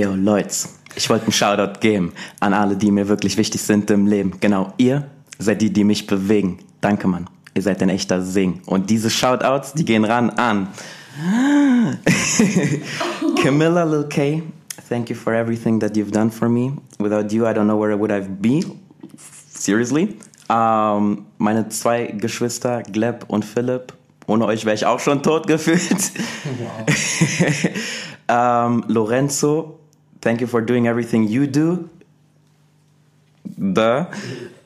Hey yo, Leute, ich wollte einen Shoutout geben an alle, die mir wirklich wichtig sind im Leben. Genau, ihr seid die, die mich bewegen. Danke, Mann. Ihr seid ein echter Sing. Und diese Shoutouts, die gehen ran an Camilla Lil K. Thank you for everything that you've done for me. Without you, I don't know where would I be. Seriously. Ähm, meine zwei Geschwister, Gleb und Philipp. Ohne euch wäre ich auch schon tot gefühlt. Wow. ähm, Lorenzo, thank you for doing everything you do. The.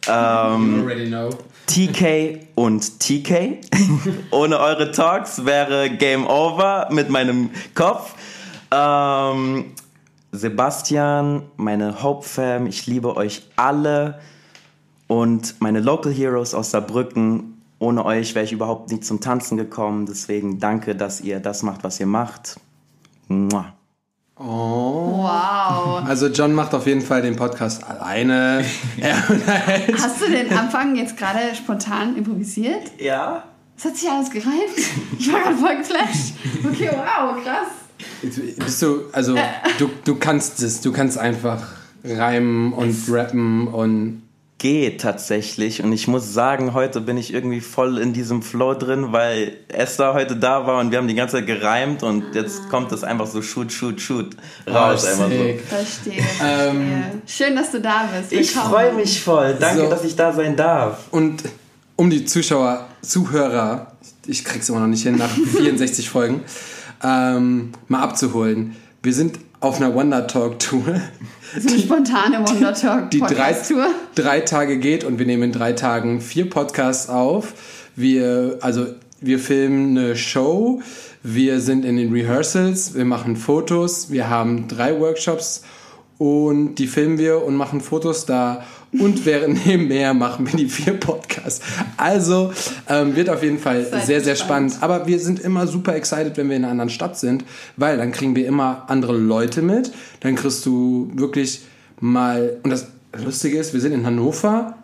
Know. TK und TK. Ohne eure Talks wäre Game Over mit meinem Kopf. Ähm, Sebastian, meine Hope Fam, ich liebe euch alle. Und meine Local Heroes aus Saarbrücken, ohne euch wäre ich überhaupt nicht zum Tanzen gekommen. Deswegen danke, dass ihr das macht, was ihr macht. Mua. Oh. Wow. Also John macht auf jeden Fall den Podcast alleine. Hast du den Anfang jetzt gerade spontan improvisiert? Ja. Das hat sich alles gereimt. Ich war gerade voll geflasht. Okay, wow, krass. Bist du, also du, du kannst es, du kannst einfach reimen und rappen und geht tatsächlich. Und ich muss sagen, heute bin ich irgendwie voll in diesem Flow drin, weil Esther heute da war und wir haben die ganze Zeit gereimt und jetzt ah. kommt das einfach so shoot, shoot, shoot raus. Oh, einfach so. Verstehe. Ähm, Schön, dass du da bist. Willkommen. Ich freue mich voll. Danke, so. dass ich da sein darf. Und um die Zuschauer, Zuhörer, ich krieg's immer noch nicht hin, nach 64 Folgen, ähm, mal abzuholen. Wir sind auf einer Wonder Talk Tour. So eine spontane Wonder Talk die drei, Tour. drei Tage geht und wir nehmen in drei Tagen vier Podcasts auf. Wir, also wir filmen eine Show, wir sind in den Rehearsals, wir machen Fotos, wir haben drei Workshops und die filmen wir und machen Fotos da und während nebenher machen wir die vier Podcasts. Also ähm, wird auf jeden Fall Seid sehr, sehr spannend. Aber wir sind immer super excited, wenn wir in einer anderen Stadt sind, weil dann kriegen wir immer andere Leute mit. Dann kriegst du wirklich mal, und das Lustige ist, wir sind in Hannover.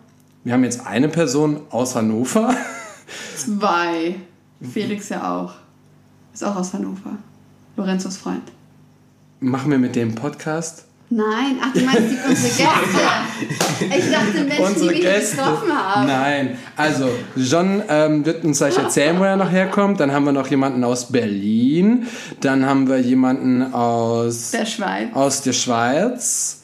Wir haben jetzt eine Person aus Hannover. Zwei. Felix ja auch. Ist auch aus Hannover. Lorenzos Freund. Machen wir mit dem Podcast? Nein, ach, du meinst die, unsere Gäste. Ich dachte Menschen, unsere die wir Gäste. getroffen haben. Nein, also John ähm, wird uns gleich erzählen, wo er noch herkommt. Dann haben wir noch jemanden aus Berlin. Dann haben wir jemanden aus der Schweiz. Aus der Schweiz.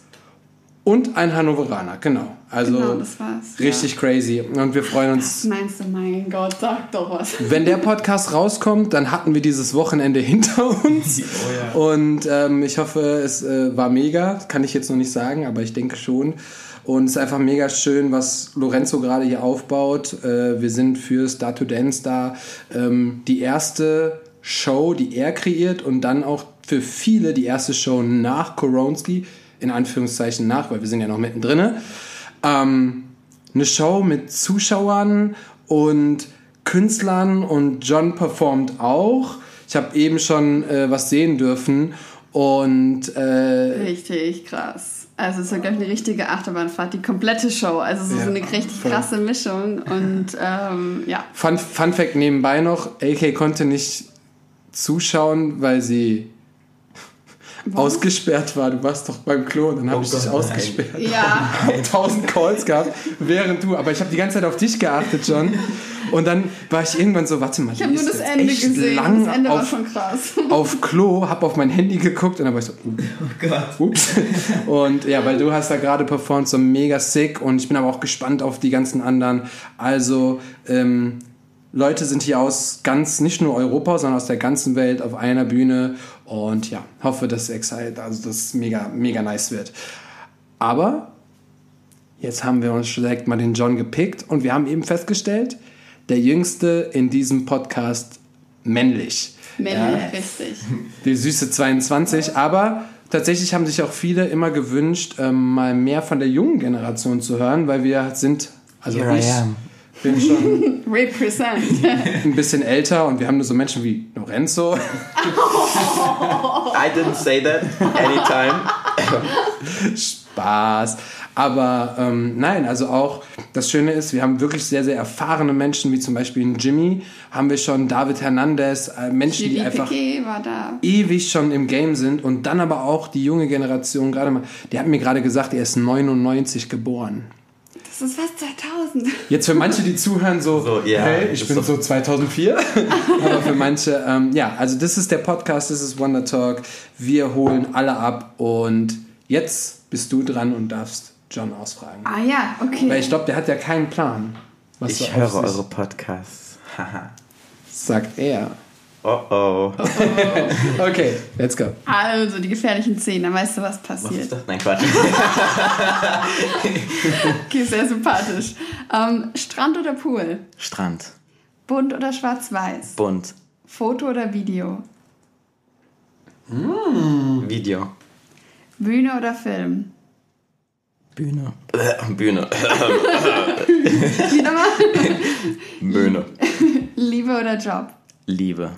Und ein Hannoveraner, genau. Also genau, das war's. richtig ja. crazy. Und wir freuen uns. Was meinst du, mein Gott, sag doch was. Wenn der Podcast rauskommt, dann hatten wir dieses Wochenende hinter uns. Oh, ja. Und ähm, ich hoffe, es äh, war mega. Kann ich jetzt noch nicht sagen, aber ich denke schon. Und es ist einfach mega schön, was Lorenzo gerade hier aufbaut. Äh, wir sind für Star to Dance da. Ähm, die erste Show, die er kreiert und dann auch für viele die erste Show nach Koronski in Anführungszeichen nach, weil wir sind ja noch mittendrin. Ähm, eine Show mit Zuschauern und Künstlern und John performt auch. Ich habe eben schon äh, was sehen dürfen und äh, richtig krass. Also es ist glaube ich eine richtige Achterbahnfahrt, die komplette Show. Also so, ja, so eine richtig voll. krasse Mischung und ähm, ja. Fun, Fun Fact nebenbei noch: AK konnte nicht zuschauen, weil sie was? ausgesperrt war. Du warst doch beim Klo und dann habe oh ich Gott, dich ausgesperrt. Nein. Ja. Tausend Calls gehabt, während du. Aber ich habe die ganze Zeit auf dich geachtet, John. Und dann war ich irgendwann so, warte mal, ich habe nur das Ende gesehen. Lang das Ende auf, war schon krass. Auf Klo, habe auf mein Handy geguckt und dann war ich so, uh, oh Gott. Ups. Und ja, weil du hast da gerade performt, so mega sick und ich bin aber auch gespannt auf die ganzen anderen. Also, ähm, Leute sind hier aus ganz, nicht nur Europa, sondern aus der ganzen Welt auf einer Bühne und ja, hoffe, dass Excite, also das mega, mega nice wird. Aber jetzt haben wir uns direkt mal den John gepickt und wir haben eben festgestellt, der Jüngste in diesem Podcast männlich. Männlich, ja, richtig. Die süße 22, aber tatsächlich haben sich auch viele immer gewünscht, ähm, mal mehr von der jungen Generation zu hören, weil wir sind, also Here ich, bin schon Represent. ein bisschen älter und wir haben nur so Menschen wie Lorenzo. I didn't say that anytime. Spaß. Aber ähm, nein, also auch das Schöne ist, wir haben wirklich sehr, sehr erfahrene Menschen, wie zum Beispiel in Jimmy, haben wir schon David Hernandez, äh, Menschen, Julie die einfach ewig schon im Game sind und dann aber auch die junge Generation, gerade mal, der hat mir gerade gesagt, er ist 99 geboren. Das ist fast 2000. Jetzt für manche, die zuhören, so, so yeah, hey, ich bin so, so 2004. Aber für manche, ähm, ja, also das ist der Podcast, das ist Wonder Talk. Wir holen alle ab und jetzt bist du dran und darfst John ausfragen. Ah ja, okay. Weil ich glaube, der hat ja keinen Plan. ich höre eure Podcasts. Haha. Sagt er. Oh oh. oh, oh. okay, let's go. Also, die gefährlichen Zehn, dann weißt du, was passiert. Was? Nein, Quatsch. okay, sehr sympathisch. Ähm, Strand oder Pool? Strand. Bunt oder schwarz-weiß? Bunt. Foto oder Video? Mm. Video. Bühne oder Film? Bühne. Bühne. Wieder mal. Bühne. Liebe oder Job? Liebe.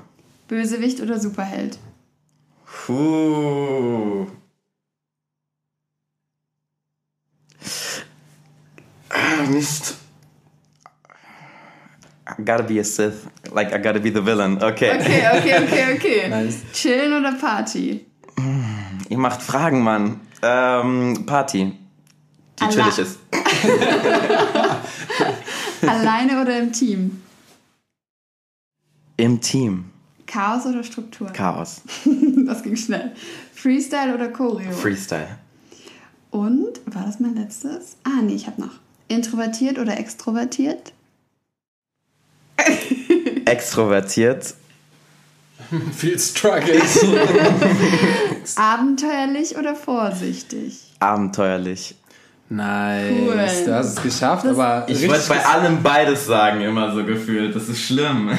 Bösewicht oder Superheld? Puh. Ah, Mist. I gotta be a Sith. Like, I gotta be the villain. Okay. Okay, okay, okay, okay. nice. Chillen oder Party? Ihr macht Fragen, Mann. Ähm, Party. Die Alla chillig ist. Alleine oder im Team? Im Team. Chaos oder Struktur? Chaos. das ging schnell. Freestyle oder Choreo? Freestyle. Und, war das mein letztes? Ah, nee, ich habe noch. Introvertiert oder extrovertiert? extrovertiert. Viel Struggle. Abenteuerlich oder vorsichtig? Abenteuerlich. Nice, cool. du hast es geschafft, das aber ich wollte bei allem beides sagen, immer so gefühlt. Das ist schlimm.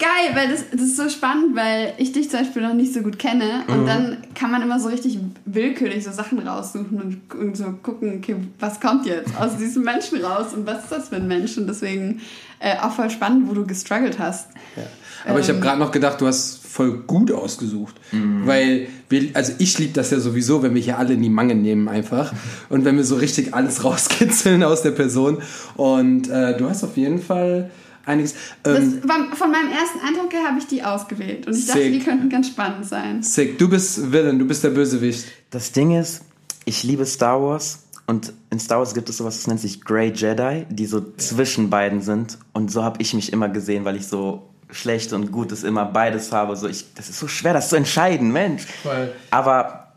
Geil, weil das, das ist so spannend, weil ich dich zum Beispiel noch nicht so gut kenne und mhm. dann kann man immer so richtig willkürlich so Sachen raussuchen und, und, so gucken, okay, was kommt jetzt aus diesem Menschen raus und was ist das für ein Mensch und deswegen äh, auch voll spannend, wo du gestruggelt hast. Ja. Aber ähm, ich habe gerade noch gedacht, du hast voll gut ausgesucht. Mhm. Weil, wir, also ich liebe das ja sowieso, wenn wir hier alle in die Mangel nehmen einfach. Und wenn wir so richtig alles rauskitzeln aus der Person. Und äh, du hast auf jeden Fall einiges. Ähm, war, von meinem ersten Eindruck her habe ich die ausgewählt. Und ich sick. dachte, die könnten ganz spannend sein. Sick. Du bist Villain, du bist der Bösewicht. Das Ding ist, ich liebe Star Wars. Und in Star Wars gibt es sowas, das nennt sich Grey Jedi, die so zwischen beiden sind. Und so habe ich mich immer gesehen, weil ich so schlecht und gut ist immer beides habe. So ich, das ist so schwer, das zu entscheiden, Mensch. Voll. Aber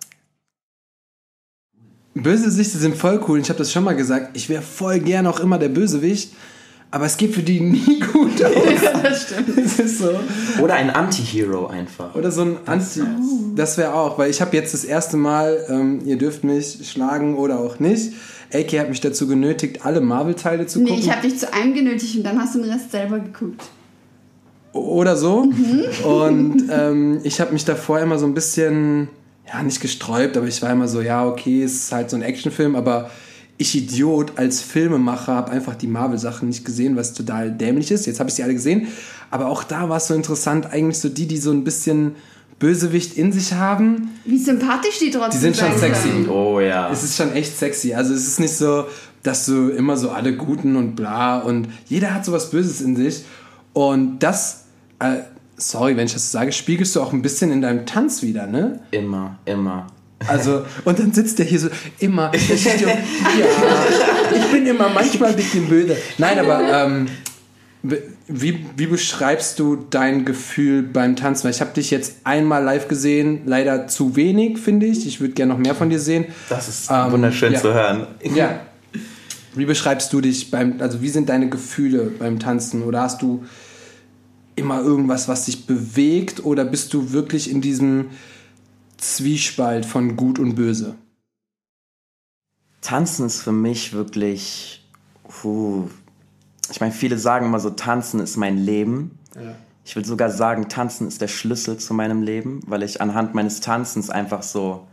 Bösewichte sind voll cool. Ich habe das schon mal gesagt. Ich wäre voll gern auch immer der Bösewicht. Aber es geht für die nie gut aus. Ja, das stimmt. Das ist so. Oder ein Anti-Hero einfach. Oder so ein Anti. Das wäre auch, weil ich habe jetzt das erste Mal, ähm, ihr dürft mich schlagen oder auch nicht. AK hat mich dazu genötigt, alle Marvel-Teile zu gucken. Nee, ich habe dich zu einem genötigt und dann hast du den Rest selber geguckt oder so. Mhm. Und ähm, ich habe mich davor immer so ein bisschen, ja, nicht gesträubt, aber ich war immer so, ja, okay, es ist halt so ein Actionfilm, aber ich Idiot als Filmemacher habe einfach die Marvel-Sachen nicht gesehen, was total dämlich ist. Jetzt habe ich sie alle gesehen. Aber auch da war es so interessant, eigentlich so die, die so ein bisschen Bösewicht in sich haben. Wie sympathisch die trotzdem Die sind schon sexy. Können. Oh ja. Es ist schon echt sexy. Also es ist nicht so, dass du immer so alle Guten und bla und jeder hat sowas Böses in sich. Und das äh, sorry, wenn ich das sage, spiegelst du auch ein bisschen in deinem Tanz wieder, ne? Immer, immer. Also, und dann sitzt der hier so, immer, ja, ich bin immer manchmal ein bisschen böse. Nein, aber ähm, wie, wie beschreibst du dein Gefühl beim Tanzen? Weil ich habe dich jetzt einmal live gesehen, leider zu wenig, finde ich. Ich würde gerne noch mehr von dir sehen. Das ist ähm, wunderschön ja. zu hören. Ja. Wie beschreibst du dich beim, also wie sind deine Gefühle beim Tanzen? Oder hast du immer irgendwas, was dich bewegt oder bist du wirklich in diesem Zwiespalt von Gut und Böse? Tanzen ist für mich wirklich, puh, ich meine, viele sagen immer so, Tanzen ist mein Leben. Ja. Ich will sogar sagen, Tanzen ist der Schlüssel zu meinem Leben, weil ich anhand meines Tanzens einfach so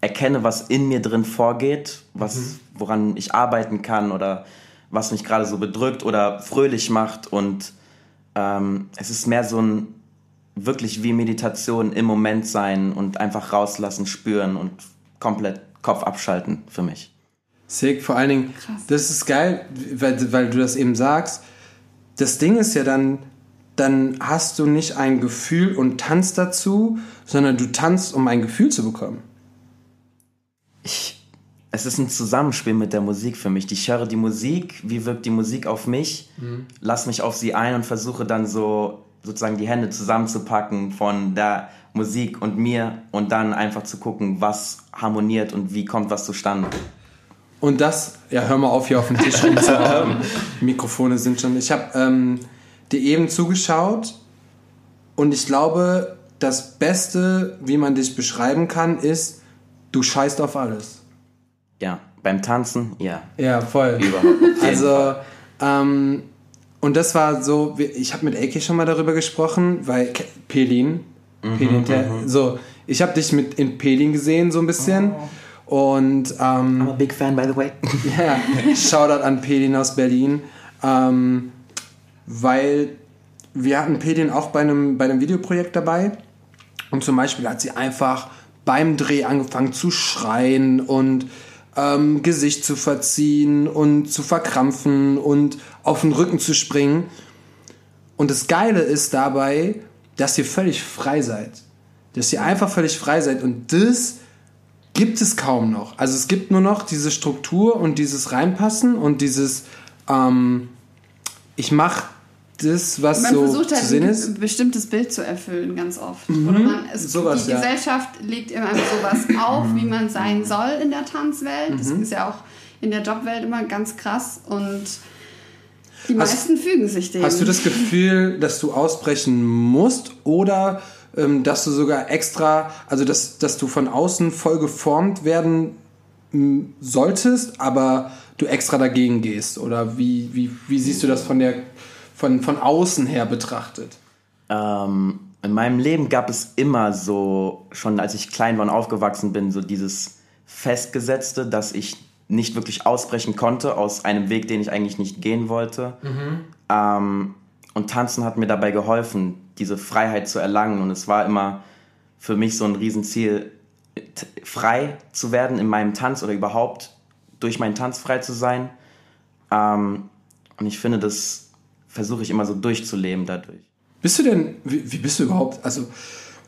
erkenne, was in mir drin vorgeht, was, mhm. woran ich arbeiten kann oder was mich gerade so bedrückt oder fröhlich macht und ähm, es ist mehr so ein wirklich wie Meditation im Moment sein und einfach rauslassen, spüren und komplett Kopf abschalten für mich. Sick, vor allen Dingen, Krass. das ist geil, weil, weil du das eben sagst. Das Ding ist ja dann, dann hast du nicht ein Gefühl und tanzt dazu, sondern du tanzt, um ein Gefühl zu bekommen. Ich, es ist ein Zusammenspiel mit der Musik für mich. Ich höre die Musik, wie wirkt die Musik auf mich, mhm. lass mich auf sie ein und versuche dann so sozusagen die Hände zusammenzupacken von der Musik und mir und dann einfach zu gucken, was harmoniert und wie kommt was zustande. Und das, ja, hör mal auf, hier auf den Tisch rumzuhauen. Mikrofone sind schon. Ich habe ähm, dir eben zugeschaut und ich glaube, das Beste, wie man dich beschreiben kann, ist, du scheißt auf alles. Ja, beim Tanzen, ja. Ja, voll. Überhaupt. Also, ähm, und das war so, ich habe mit Eki schon mal darüber gesprochen, weil Pelin, mhm, Pelin mhm, so, ich habe dich mit in Pelin gesehen so ein bisschen. Oh. Und ähm, I'm a big fan, by the way. Ja, yeah, Shoutout an Pelin aus Berlin. Ähm, weil wir hatten Pelin auch bei einem, bei einem Videoprojekt dabei. Und zum Beispiel hat sie einfach beim Dreh angefangen zu schreien und ähm, Gesicht zu verziehen und zu verkrampfen und auf den Rücken zu springen. Und das Geile ist dabei, dass ihr völlig frei seid. Dass ihr einfach völlig frei seid. Und das gibt es kaum noch. Also es gibt nur noch diese Struktur und dieses Reinpassen und dieses ähm, ich mache das, was man so versucht halt ein ist. bestimmtes Bild zu erfüllen, ganz oft. Mhm. Oder man, es, sowas, die ja. Gesellschaft legt immer sowas auf, wie man sein soll in der Tanzwelt. Mhm. Das ist ja auch in der Jobwelt immer ganz krass und die meisten hast, fügen sich dem. Hast du das Gefühl, dass du ausbrechen musst oder ähm, dass du sogar extra, also dass, dass du von außen voll geformt werden solltest, aber du extra dagegen gehst? Oder wie, wie, wie siehst du das von, der, von, von außen her betrachtet? Ähm, in meinem Leben gab es immer so, schon als ich klein war und aufgewachsen bin, so dieses Festgesetzte, dass ich nicht wirklich ausbrechen konnte aus einem Weg, den ich eigentlich nicht gehen wollte. Mhm. Ähm, und Tanzen hat mir dabei geholfen, diese Freiheit zu erlangen. Und es war immer für mich so ein Riesenziel, frei zu werden in meinem Tanz oder überhaupt durch meinen Tanz frei zu sein. Ähm, und ich finde, das versuche ich immer so durchzuleben dadurch. Bist du denn, wie, wie bist du überhaupt, also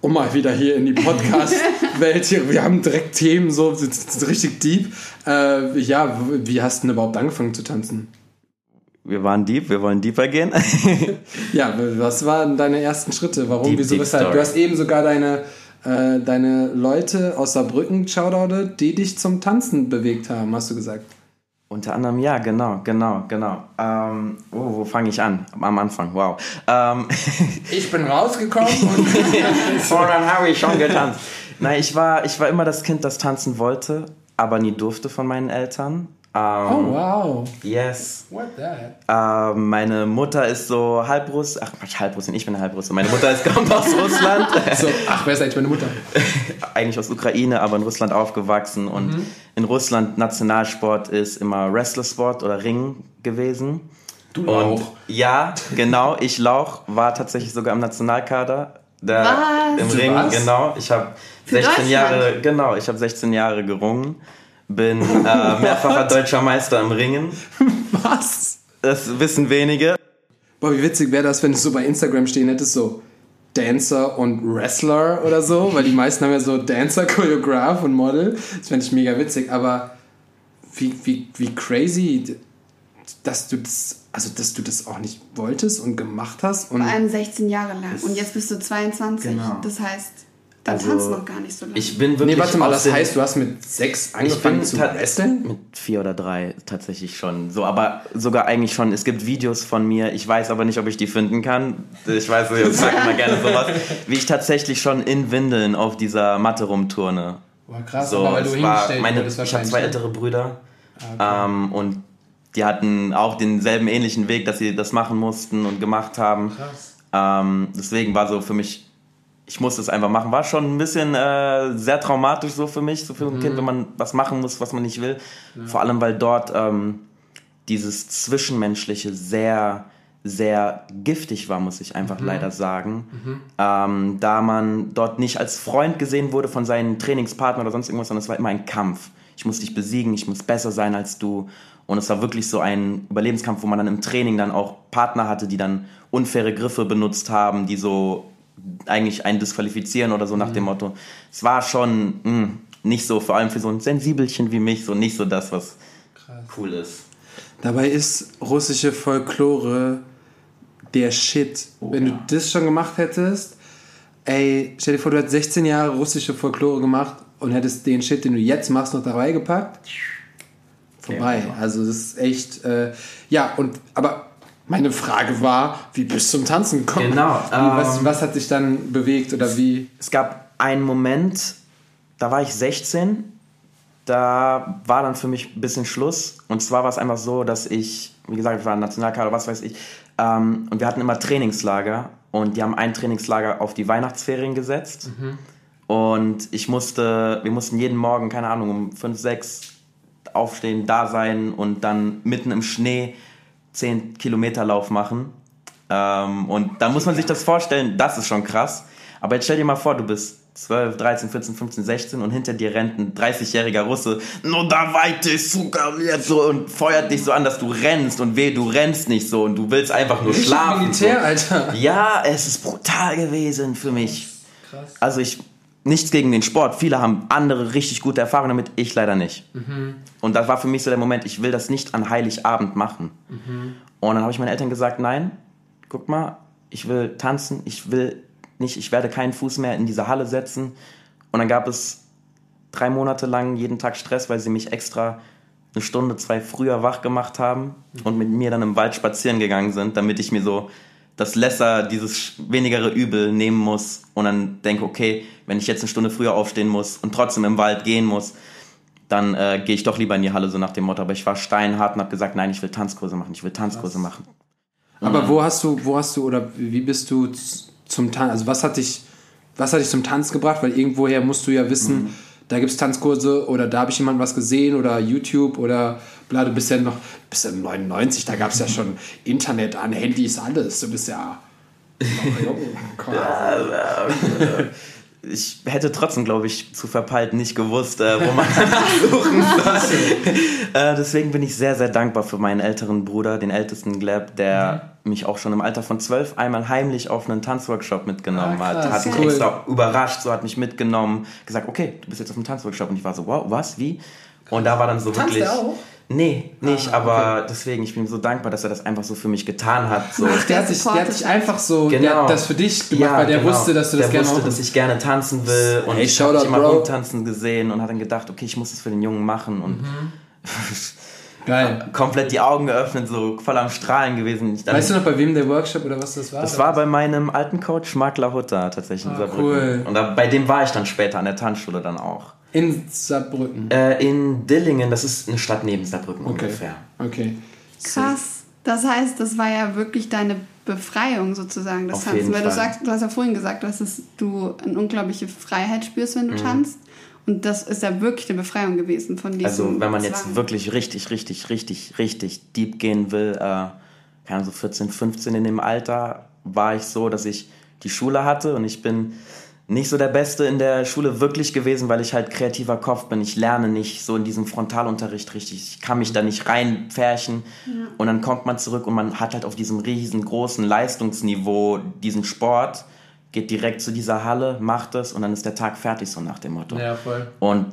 um mal wieder hier in die Podcast-Welt hier, wir haben direkt Themen so, richtig deep. Äh, ja, wie hast du denn überhaupt angefangen zu tanzen? Wir waren deep, wir wollen deeper gehen. ja, was waren deine ersten Schritte? Warum, deep, wieso, deep weshalb? Du hast eben sogar deine, äh, deine Leute aus Saarbrücken, Shoutoutet, die dich zum Tanzen bewegt haben, hast du gesagt. Unter anderem, ja, genau, genau, genau. Ähm, oh, wo fange ich an? Am Anfang, wow. Ähm, ich bin rausgekommen und, dann habe ich schon getanzt. Nein, ich war, ich war immer das Kind, das tanzen wollte, aber nie durfte von meinen Eltern. Um, oh, wow. Yes. What that? Uh, meine Mutter ist so Halbruss. Ach, Quatsch, Halbrussin. Ich bin Halbrusse. Meine Mutter ist, kommt aus Russland. so, ach, wer ist eigentlich meine Mutter? eigentlich aus Ukraine, aber in Russland aufgewachsen. Und mhm. in Russland Nationalsport ist immer Wrestlersport oder Ring gewesen. Du Lauch. Und ja, genau. Ich Lauch war tatsächlich sogar im Nationalkader. Der, was? Im Ring, was? genau. Ich habe 16 Jahre, genau, ich habe 16 Jahre gerungen bin äh, mehrfacher deutscher Meister im Ringen. Was? Das wissen wenige. Boah, wie witzig wäre das, wenn du so bei Instagram stehen hättest, so Dancer und Wrestler oder so, weil die meisten haben ja so Dancer, Choreograph und Model. Das fände ich mega witzig, aber wie, wie, wie crazy, dass du das, also dass du das auch nicht wolltest und gemacht hast. Und Vor allem 16 Jahre lang. Und jetzt bist du 22. Genau. Das heißt, dann also, tanzt noch gar nicht so lange. Ich bin wirklich. Nee, warte mal, das heißt, du hast mit sechs angefangen zu wresteln? Mit vier oder drei tatsächlich schon. So, aber sogar eigentlich schon. Es gibt Videos von mir. Ich weiß aber nicht, ob ich die finden kann. Ich weiß nicht, ich sag immer gerne sowas. Wie ich tatsächlich schon in Windeln auf dieser Matte rumturne. Boah, krass, so, aber weil du war meine, Ich habe zwei ältere Brüder. Ah, okay. Ähm, und die hatten auch denselben ähnlichen Weg, dass sie das machen mussten und gemacht haben. Krass. Ähm, deswegen war so für mich ich musste es einfach machen. War schon ein bisschen äh, sehr traumatisch so für mich, so für ein mhm. Kind, wenn man was machen muss, was man nicht will. Ja. Vor allem, weil dort ähm, dieses Zwischenmenschliche sehr, sehr giftig war, muss ich einfach mhm. leider sagen. Mhm. Ähm, da man dort nicht als Freund gesehen wurde von seinen Trainingspartnern oder sonst irgendwas, sondern es war immer ein Kampf. Ich muss dich besiegen, ich muss besser sein als du. Und es war wirklich so ein Überlebenskampf, wo man dann im Training dann auch Partner hatte, die dann unfaire Griffe benutzt haben, die so eigentlich einen disqualifizieren oder so nach mhm. dem Motto. Es war schon mh, hm, nicht so, vor allem für so ein Sensibelchen wie mich, so nicht so das, was Krass. cool ist. Dabei ist russische Folklore der Shit. Oh, Wenn ja. du das schon gemacht hättest, ey, stell dir vor, du hättest 16 Jahre russische Folklore gemacht und hättest den Shit, den du jetzt machst, noch dabei gepackt vorbei. Ja, also das ist echt, äh, ja, und aber meine Frage war, wie bist du zum Tanzen gekommen? Genau. Wie, was, ähm, was hat dich dann bewegt oder wie? Es gab einen Moment, da war ich 16, da war dann für mich ein bisschen Schluss. Und zwar war es einfach so, dass ich, wie gesagt, ich war Nationalkader, was weiß ich, ähm, und wir hatten immer Trainingslager und die haben ein Trainingslager auf die Weihnachtsferien gesetzt. Mhm. Und ich musste, wir mussten jeden Morgen, keine Ahnung, um 5, 6 aufstehen, da sein und dann mitten im Schnee 10 Kilometer Lauf machen. Ähm, und da muss man sich das vorstellen, das ist schon krass. Aber jetzt stell dir mal vor, du bist 12, 13, 14, 15, 16 und hinter dir rennt ein 30-jähriger Russe, no da weite sogar so und feuert dich so an, dass du rennst und weh, du rennst nicht so und du willst einfach nur Richtig schlafen. Militär, so. Alter. Ja, es ist brutal gewesen für mich. Krass. Also ich nichts gegen den Sport. Viele haben andere richtig gute Erfahrungen damit, ich leider nicht. Mhm. Und das war für mich so der Moment, ich will das nicht an Heiligabend machen. Mhm. Und dann habe ich meinen Eltern gesagt, nein, guck mal, ich will tanzen, ich will nicht, ich werde keinen Fuß mehr in diese Halle setzen. Und dann gab es drei Monate lang jeden Tag Stress, weil sie mich extra eine Stunde, zwei früher wach gemacht haben mhm. und mit mir dann im Wald spazieren gegangen sind, damit ich mir so das Lesser, dieses wenigere Übel nehmen muss und dann denke, okay, wenn ich jetzt eine Stunde früher aufstehen muss und trotzdem im Wald gehen muss, dann äh, gehe ich doch lieber in die Halle, so nach dem Motto. Aber ich war steinhart und habe gesagt, nein, ich will Tanzkurse machen, ich will Tanzkurse machen. Aber mhm. wo hast du, wo hast du oder wie bist du zum Tanz, also was hat dich, was hat dich zum Tanz gebracht? Weil irgendwoher musst du ja wissen, mhm. da gibt es Tanzkurse oder da habe ich jemand was gesehen oder YouTube oder bla, du bist ja noch, bist ja 99, da gab es ja schon Internet an, Handys, alles. Du bist ja. ich hätte trotzdem, glaube ich, zu verpeilt nicht gewusst, äh, wo man suchen soll. äh, deswegen bin ich sehr, sehr dankbar für meinen älteren Bruder, den ältesten Gleb, der mhm. mich auch schon im Alter von zwölf einmal heimlich auf einen Tanzworkshop mitgenommen ah, hat. Hat mich cool. extra überrascht, so hat mich mitgenommen, gesagt, okay, du bist jetzt auf einem Tanzworkshop. Und ich war so, wow, was, wie? Und da war dann so Tanzt wirklich. Auch? Nee, nicht, ah, aber deswegen, ich bin so dankbar, dass er das einfach so für mich getan hat. So. Ach, der hat, sich, der hat sich einfach so, genau. der hat das für dich gemacht, ja, weil der genau. wusste, dass du das der gerne wusste, dass ich gerne tanzen will und hey, ich habe dich immer rumtanzen gesehen und hat dann gedacht, okay, ich muss das für den Jungen machen und mhm. Geil. komplett die Augen geöffnet, so voll am Strahlen gewesen. weißt du noch, bei wem der Workshop oder was das war? Das war bei meinem alten Coach Mark Lahutta tatsächlich ah, in Saarbrücken. Cool. Und da, bei dem war ich dann später an der Tanzschule dann auch. In Saarbrücken? Äh, in Dillingen, das ist eine Stadt neben Saarbrücken okay. ungefähr. Okay. Krass. Das heißt, das war ja wirklich deine Befreiung sozusagen, das Auf Tanzen. Weil Fall. du sagst, du hast ja vorhin gesagt, dass du eine unglaubliche Freiheit spürst, wenn du mhm. tanzt. Und das ist ja wirklich eine Befreiung gewesen von diesem Also wenn man Zwang. jetzt wirklich richtig, richtig, richtig, richtig deep gehen will, äh, keine Ahnung, so 14, 15 in dem Alter, war ich so, dass ich die Schule hatte und ich bin nicht so der Beste in der Schule wirklich gewesen, weil ich halt kreativer Kopf bin. Ich lerne nicht so in diesem Frontalunterricht richtig. Ich kann mich da nicht reinpferchen. Ja. Und dann kommt man zurück und man hat halt auf diesem riesengroßen Leistungsniveau diesen Sport, geht direkt zu dieser Halle, macht es und dann ist der Tag fertig, so nach dem Motto. Ja, voll. Und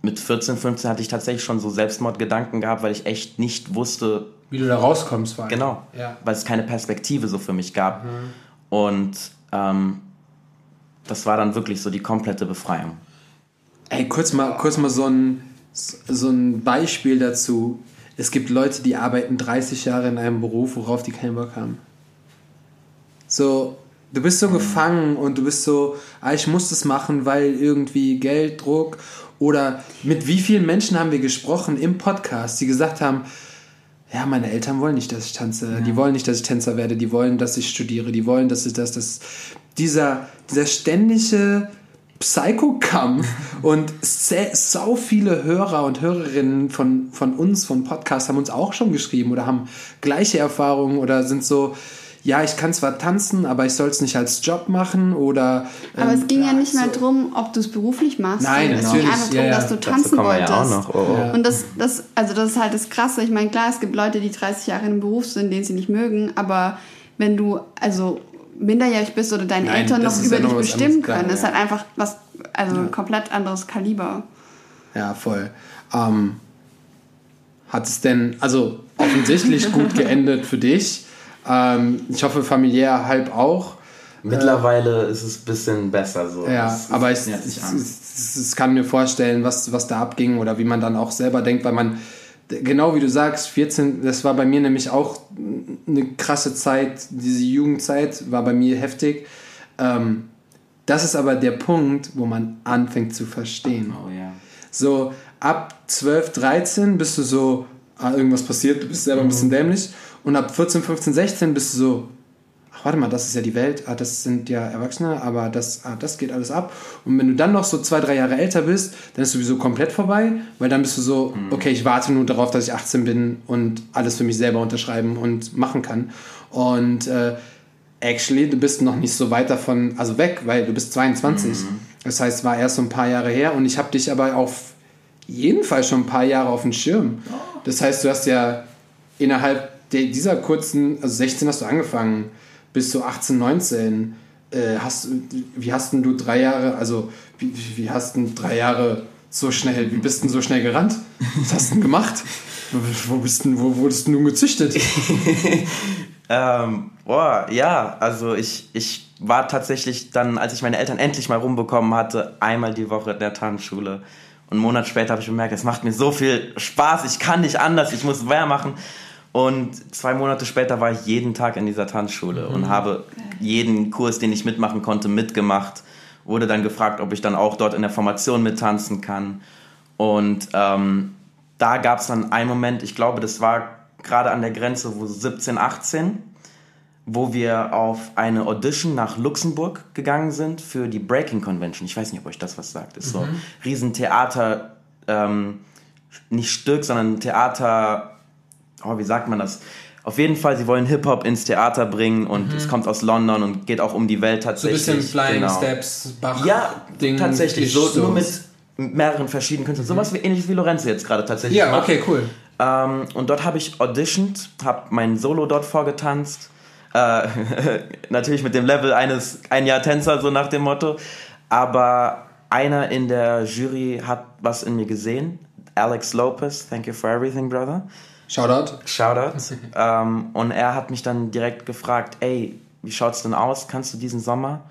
mit 14, 15 hatte ich tatsächlich schon so Selbstmordgedanken gehabt, weil ich echt nicht wusste, wie du da rauskommst. Vor allem. Genau, ja. weil es keine Perspektive so für mich gab. Mhm. Und ähm, das war dann wirklich so die komplette Befreiung. Ey, kurz mal, kurz mal so, ein, so ein Beispiel dazu. Es gibt Leute, die arbeiten 30 Jahre in einem Beruf, worauf die keinen Bock haben. So, du bist so mhm. gefangen und du bist so, ah, ich muss das machen, weil irgendwie Gelddruck. Oder mit wie vielen Menschen haben wir gesprochen im Podcast, die gesagt haben, ja, meine Eltern wollen nicht, dass ich tanze, ja. die wollen nicht, dass ich Tänzer werde, die wollen, dass ich studiere, die wollen, dass ich das, das dieser, dieser ständige Psycho-Kampf und so viele Hörer und Hörerinnen von, von uns, von Podcasts, haben uns auch schon geschrieben oder haben gleiche Erfahrungen oder sind so, ja, ich kann zwar tanzen, aber ich soll es nicht als Job machen oder. Ähm, aber es ging ja, nicht so. mehr darum, ob du es beruflich machst. Nein, es ging einfach darum, ja, ja. dass du tanzen wolltest. Ja auch noch. Oh, oh. Und das, das, also das ist halt das Krasse. Ich meine, klar, es gibt Leute, die 30 Jahre im Beruf sind, den sie nicht mögen, aber wenn du also minderjährig bist oder deine Nein, Eltern noch über dich bestimmen können, ist halt einfach was, also ein komplett anderes Kaliber. Ja, voll. Ähm, hat es denn, also offensichtlich gut geendet für dich? Ähm, ich hoffe familiär halb auch. Mittlerweile äh, ist es ein bisschen besser so. Ja, das, aber ich, ich, ich, ich, kann mir vorstellen, was, was da abging oder wie man dann auch selber denkt, weil man, genau wie du sagst, 14, das war bei mir nämlich auch eine krasse Zeit, diese Jugendzeit war bei mir heftig. Ähm, das ist aber der Punkt, wo man anfängt zu verstehen. Oh ja. So ab 12, 13 bist du so, ah, irgendwas passiert, du bist selber ein bisschen mhm. dämlich. Und ab 14, 15, 16 bist du so, ach warte mal, das ist ja die Welt, ah, das sind ja Erwachsene, aber das, ah, das geht alles ab. Und wenn du dann noch so zwei, drei Jahre älter bist, dann ist sowieso komplett vorbei, weil dann bist du so, mhm. okay, ich warte nur darauf, dass ich 18 bin und alles für mich selber unterschreiben und machen kann. Und äh, actually, du bist noch nicht so weit davon, also weg, weil du bist 22. Mhm. Das heißt, es war erst so ein paar Jahre her und ich habe dich aber auf jeden Fall schon ein paar Jahre auf dem Schirm. Das heißt, du hast ja innerhalb dieser kurzen, also 16 hast du angefangen, bis zu 18, 19, äh, hast, wie hast denn du drei Jahre, also wie, wie hast du drei Jahre so schnell, wie bist du so schnell gerannt? Was hast du denn gemacht? Wo, bist denn, wo wurdest du nun gezüchtet? ähm, boah, ja, also ich, ich war tatsächlich dann, als ich meine Eltern endlich mal rumbekommen hatte, einmal die Woche in der Tanzschule. Und einen Monat später habe ich bemerkt, es macht mir so viel Spaß, ich kann nicht anders, ich muss mehr machen. Und zwei Monate später war ich jeden Tag in dieser Tanzschule mhm. und habe jeden Kurs, den ich mitmachen konnte, mitgemacht. Wurde dann gefragt, ob ich dann auch dort in der Formation mittanzen kann. Und ähm, da gab es dann einen Moment, ich glaube, das war gerade an der Grenze, wo 17, 18, wo wir auf eine Audition nach Luxemburg gegangen sind für die Breaking Convention. Ich weiß nicht, ob euch das was sagt. Ist mhm. so ein Riesentheater, ähm, nicht Stück, sondern Theater oh, wie sagt man das? Auf jeden Fall, sie wollen Hip-Hop ins Theater bringen und mhm. es kommt aus London und geht auch um die Welt tatsächlich. So ein bisschen Flying genau. Steps, Bach. Ja, Ding, tatsächlich. So, nur mit mehreren verschiedenen Künstlern. Mhm. Sowas wie ähnlich wie Lorenzo jetzt gerade tatsächlich. Ja, macht. okay, cool. Ähm, und dort habe ich auditioned, habe mein Solo dort vorgetanzt. Äh, natürlich mit dem Level eines ein Jahr Tänzer, so nach dem Motto. Aber einer in der Jury hat was in mir gesehen. Alex Lopez, thank you for everything, brother. Shoutout. Shoutout. ähm, und er hat mich dann direkt gefragt, ey, wie schaut's denn aus? Kannst du diesen Sommer?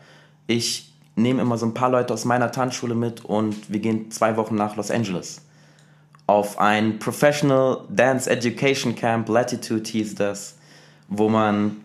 Ich nehme immer so ein paar Leute aus meiner Tanzschule mit und wir gehen zwei Wochen nach Los Angeles auf ein Professional Dance Education Camp, Latitude hieß das, wo man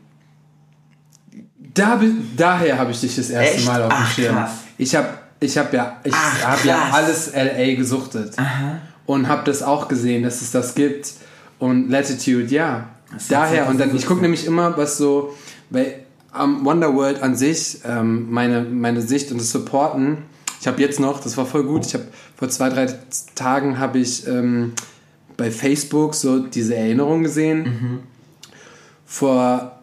da, daher habe ich dich das erste Echt? Mal auf dem Schirm. Ich habe ich hab ja, ich hab ja alles LA gesuchtet Aha. und habe das auch gesehen, dass es das gibt und Latitude, ja. Daher, und dann, ich gucke nämlich immer, was so, bei um, Wonderworld an sich, ähm, meine, meine Sicht und das Supporten, ich habe jetzt noch, das war voll gut, ich habe vor zwei, drei Tagen habe ich ähm, bei Facebook so diese Erinnerung gesehen. Mhm. Vor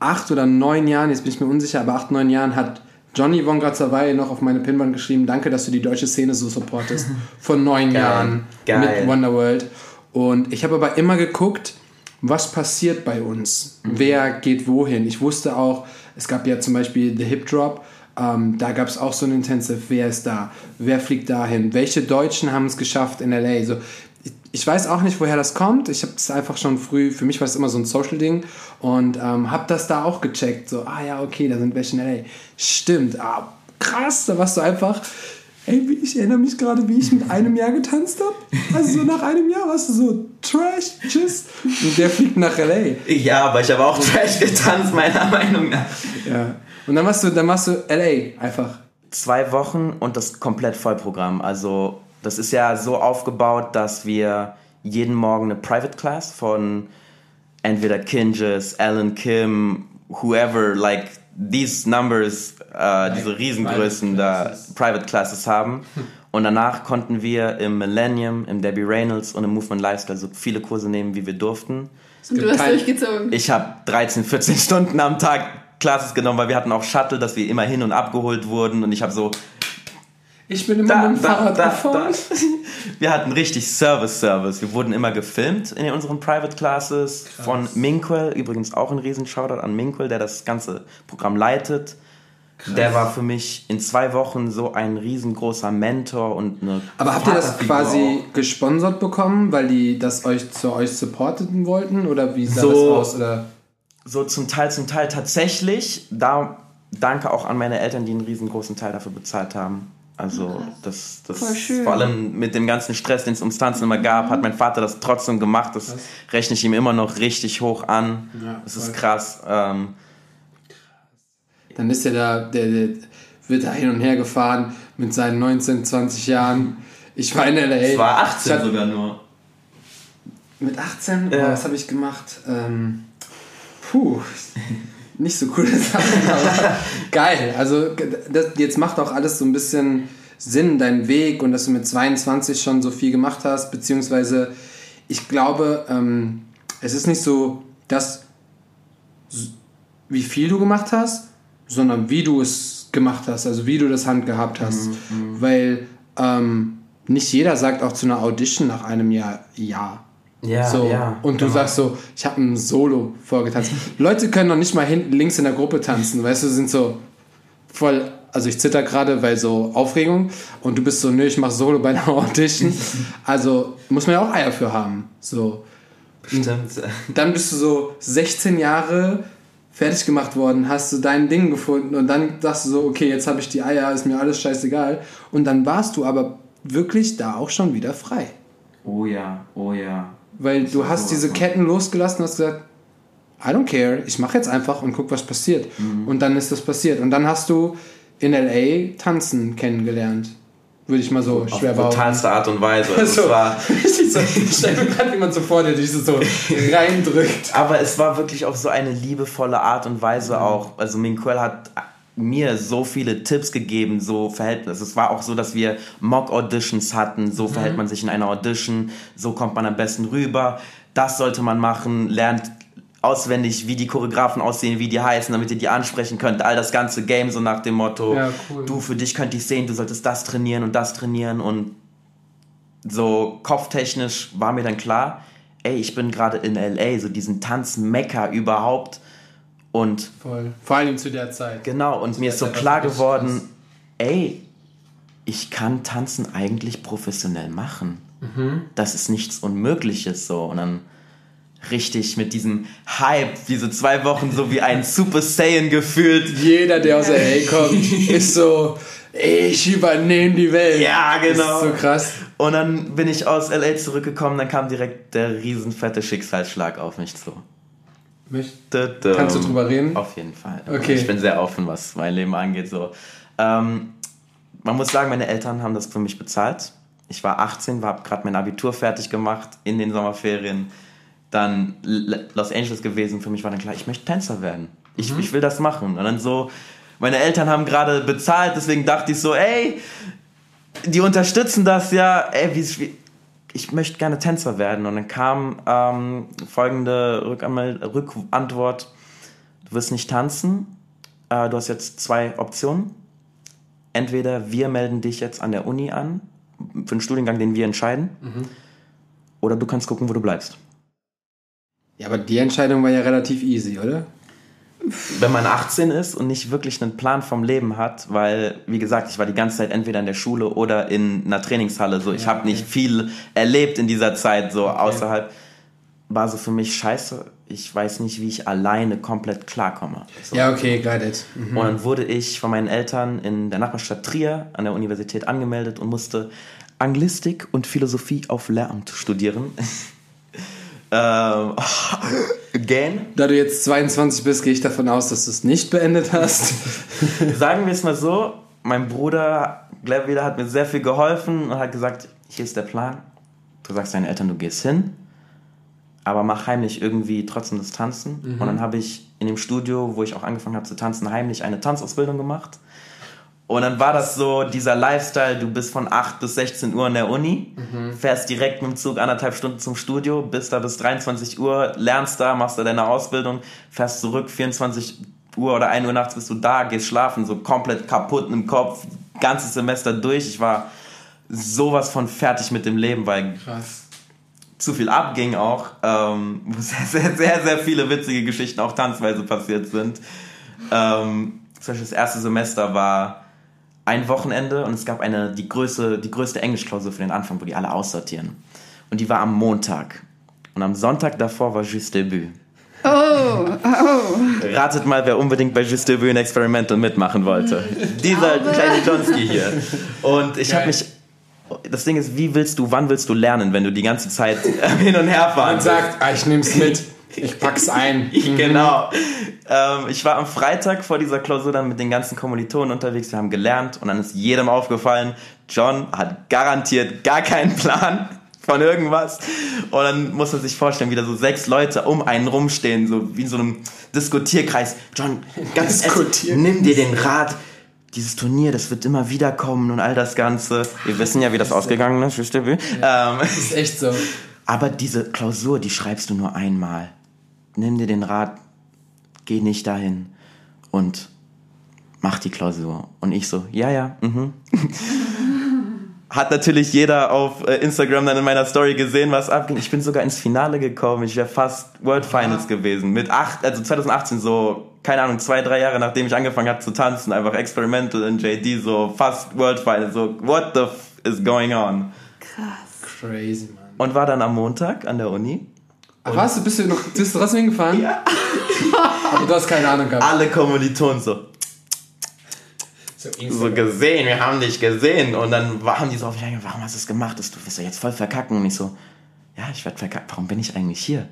acht oder neun Jahren, jetzt bin ich mir unsicher, aber acht, neun Jahren hat Johnny Wonga Zawai noch auf meine Pinwand geschrieben, danke, dass du die deutsche Szene so supportest. Vor neun Geil. Jahren Geil. mit Wonderworld. Und ich habe aber immer geguckt, was passiert bei uns? Mhm. Wer geht wohin? Ich wusste auch, es gab ja zum Beispiel The Hip Drop. Ähm, da gab es auch so ein Intensive. Wer ist da? Wer fliegt dahin? Welche Deutschen haben es geschafft in LA? So, ich, ich weiß auch nicht, woher das kommt. Ich habe es einfach schon früh, für mich war es immer so ein Social-Ding und ähm, habe das da auch gecheckt. So, ah ja, okay, da sind welche in LA. Stimmt, ah, krass, da warst du einfach Ey, ich erinnere mich gerade, wie ich mit einem Jahr getanzt habe. Also so nach einem Jahr warst du so Trash, tschüss. Und der fliegt nach L.A. Ja, aber ich habe auch Trash getanzt, meiner Meinung nach. Ja. Und dann machst du, dann machst du L.A. einfach. Zwei Wochen und das komplett Vollprogramm. Also das ist ja so aufgebaut, dass wir jeden Morgen eine Private Class von entweder Kinges, Alan Kim, whoever, like these numbers, äh, diese Riesengrößen da Private Classes haben. Und danach konnten wir im Millennium, im Debbie Reynolds und im Movement Lifestyle so viele Kurse nehmen, wie wir durften. Und du hast kein, durchgezogen. Ich habe 13, 14 Stunden am Tag Classes genommen, weil wir hatten auch Shuttle, dass wir immer hin und abgeholt wurden. Und ich habe so ich bin immer da, mit dem Fahrrad da, gefahren. Da. Wir hatten richtig Service-Service. Wir wurden immer gefilmt in unseren Private Classes Krass. von Minkwell. Übrigens auch ein riesen Shoutout an Minkwell, der das ganze Programm leitet. Krass. Der war für mich in zwei Wochen so ein riesengroßer Mentor und eine. Aber habt ihr das quasi auch. gesponsert bekommen, weil die das euch zu euch supporten wollten? Oder wie sah so, das aus? Oder? So zum Teil, zum Teil tatsächlich. Da danke auch an meine Eltern, die einen riesengroßen Teil dafür bezahlt haben. Also das, das vor allem mit dem ganzen Stress, den es um Tanzen immer gab, hat mein Vater das trotzdem gemacht. Das rechne ich ihm immer noch richtig hoch an. Ja, das ist krass. Ähm, Dann ist er da, der, der, wird da hin und her gefahren mit seinen 19, 20 Jahren. Ich war in LA. Es war 18 hatte, sogar nur. Mit 18? Ja. Oh, was habe ich gemacht? Ähm, puh nicht so coole Sachen, aber geil. Also das, jetzt macht auch alles so ein bisschen Sinn, dein Weg und dass du mit 22 schon so viel gemacht hast, beziehungsweise ich glaube, ähm, es ist nicht so, dass wie viel du gemacht hast, sondern wie du es gemacht hast, also wie du das Hand gehabt hast. Mhm, mhm. Weil ähm, nicht jeder sagt auch zu einer Audition nach einem Jahr ja. Ja, so. ja. Und du genau. sagst so, ich habe ein Solo vorgetanzt. Leute können noch nicht mal hinten links in der Gruppe tanzen, weißt du, sind so voll, also ich zitter gerade, weil so Aufregung und du bist so, nö, ich mach Solo bei einer Audition. Also muss man ja auch Eier für haben. So. Stimmt. Dann bist du so 16 Jahre fertig gemacht worden, hast du dein Ding gefunden und dann sagst du so, okay, jetzt habe ich die Eier, ist mir alles scheißegal. Und dann warst du aber wirklich da auch schon wieder frei. Oh ja, oh ja. Weil du hast diese Ketten losgelassen und hast gesagt, I don't care, ich mache jetzt einfach und guck, was passiert. Mhm. Und dann ist das passiert. Und dann hast du in LA Tanzen kennengelernt. Würde ich mal so Auf schwer bauen. Auf brutalste Art und Weise. Also, es war ich stelle mir gerade jemand so vor, der dich so reindrückt. Aber es war wirklich auf so eine liebevolle Art und Weise mhm. auch. Also Minquel hat mir so viele Tipps gegeben, so verhält also es war auch so, dass wir Mock-Auditions hatten, so mhm. verhält man sich in einer Audition, so kommt man am besten rüber, das sollte man machen, lernt auswendig, wie die Choreografen aussehen, wie die heißen, damit ihr die ansprechen könnt, all das ganze Game so nach dem Motto, ja, cool. du, für dich könnte ich sehen, du solltest das trainieren und das trainieren und so kopftechnisch war mir dann klar, ey, ich bin gerade in L.A., so diesen Tanz-Mecker überhaupt, und Voll. Vor allem zu der Zeit. Genau, und mir ist so klar geworden, ey, ich kann Tanzen eigentlich professionell machen. Mhm. Das ist nichts Unmögliches so. Und dann richtig mit diesem Hype, diese zwei Wochen so wie ein Super Saiyan gefühlt. Jeder, der aus LA kommt, ist so, ich übernehme die Welt. Ja, genau. Das ist so krass. Und dann bin ich aus LA zurückgekommen, dann kam direkt der riesenfette Schicksalsschlag auf mich zu. Möchte, Kannst du drüber reden? Auf jeden Fall. Okay. Ich bin sehr offen, was mein Leben angeht. So. Ähm, man muss sagen, meine Eltern haben das für mich bezahlt. Ich war 18, habe gerade mein Abitur fertig gemacht in den Sommerferien. Dann Los Angeles gewesen. Für mich war dann klar, ich möchte Tänzer werden. Ich, mhm. ich will das machen. Und dann so, meine Eltern haben gerade bezahlt, deswegen dachte ich so, ey, die unterstützen das ja. Ey, wie, ich möchte gerne Tänzer werden. Und dann kam ähm, folgende Rückantwort, du wirst nicht tanzen, äh, du hast jetzt zwei Optionen. Entweder wir melden dich jetzt an der Uni an, für einen Studiengang, den wir entscheiden, mhm. oder du kannst gucken, wo du bleibst. Ja, aber die Entscheidung war ja relativ easy, oder? Wenn man 18 ist und nicht wirklich einen Plan vom Leben hat, weil, wie gesagt, ich war die ganze Zeit entweder in der Schule oder in einer Trainingshalle. So, ich ja, habe okay. nicht viel erlebt in dieser Zeit, so okay. außerhalb. War so für mich scheiße. Ich weiß nicht, wie ich alleine komplett klarkomme. So. Ja, okay, got it. Mhm. Und dann wurde ich von meinen Eltern in der Nachbarstadt Trier an der Universität angemeldet und musste Anglistik und Philosophie auf Lehramt studieren. Ähm, again. Da du jetzt 22 bist, gehe ich davon aus, dass du es nicht beendet hast. Sagen wir es mal so, mein Bruder Glavida hat mir sehr viel geholfen und hat gesagt, hier ist der Plan. Du sagst deinen Eltern, du gehst hin, aber mach heimlich irgendwie trotzdem das Tanzen. Mhm. Und dann habe ich in dem Studio, wo ich auch angefangen habe zu tanzen, heimlich eine Tanzausbildung gemacht. Und dann war das so dieser Lifestyle, du bist von 8 bis 16 Uhr in der Uni, mhm. fährst direkt mit dem Zug anderthalb Stunden zum Studio, bist da bis 23 Uhr, lernst da, machst da deine Ausbildung, fährst zurück, 24 Uhr oder 1 Uhr nachts bist du da, gehst schlafen, so komplett kaputt im Kopf, ganzes Semester durch. Ich war sowas von fertig mit dem Leben, weil Krass zu viel abging auch, ähm, wo sehr, sehr, sehr, sehr viele witzige Geschichten auch tanzweise passiert sind. Ähm, zum Beispiel das erste Semester war ein Wochenende und es gab eine, die, größte, die größte Englischklausur für den Anfang, wo die alle aussortieren. Und die war am Montag. Und am Sonntag davor war Juste Debut. Oh, oh. Ratet mal, wer unbedingt bei Juste Debut ein Experimental mitmachen wollte. Dieser kleine Johnsky hier. Und ich habe mich das Ding ist, wie willst du, wann willst du lernen, wenn du die ganze Zeit hin und her fahren Man sagt, ah, ich nehm's mit, ich pack's ein. Mhm. genau. Ähm, ich war am Freitag vor dieser Klausur dann mit den ganzen Kommilitonen unterwegs, wir haben gelernt und dann ist jedem aufgefallen, John hat garantiert gar keinen Plan von irgendwas. Und dann muss man sich vorstellen, wie da so sechs Leute um einen rumstehen, so wie in so einem Diskutierkreis. John, ganz Diskutieren. nimm dir den Rat, dieses Turnier, das wird immer wieder kommen und all das Ganze. Wir wissen ja, wie das ausgegangen ist, wisst ihr? Ja, ähm, ist echt so. Aber diese Klausur, die schreibst du nur einmal. Nimm dir den Rat, geh nicht dahin und mach die Klausur. Und ich so, ja, ja, mhm. hat natürlich jeder auf äh, Instagram dann in meiner Story gesehen, was abging. Ich bin sogar ins Finale gekommen. Ich wäre fast World Finals ja. gewesen. Mit acht, also 2018 so, keine Ahnung, zwei, drei Jahre nachdem ich angefangen habe zu tanzen, einfach Experimental in JD, so fast World Finals. So, what the f is going on? Krass. Crazy, man. Und war dann am Montag an der Uni. Ach was, du bist du noch, bist du trotzdem hingefahren? Ja. Aber du hast keine Ahnung gehabt. Alle Kommilitonen so so gesehen, wir haben dich gesehen. Und dann waren die so auf mich, warum hast du es gemacht? Du wirst ja jetzt voll verkacken. Und ich so, ja, ich werde verkacken. Warum bin ich eigentlich hier?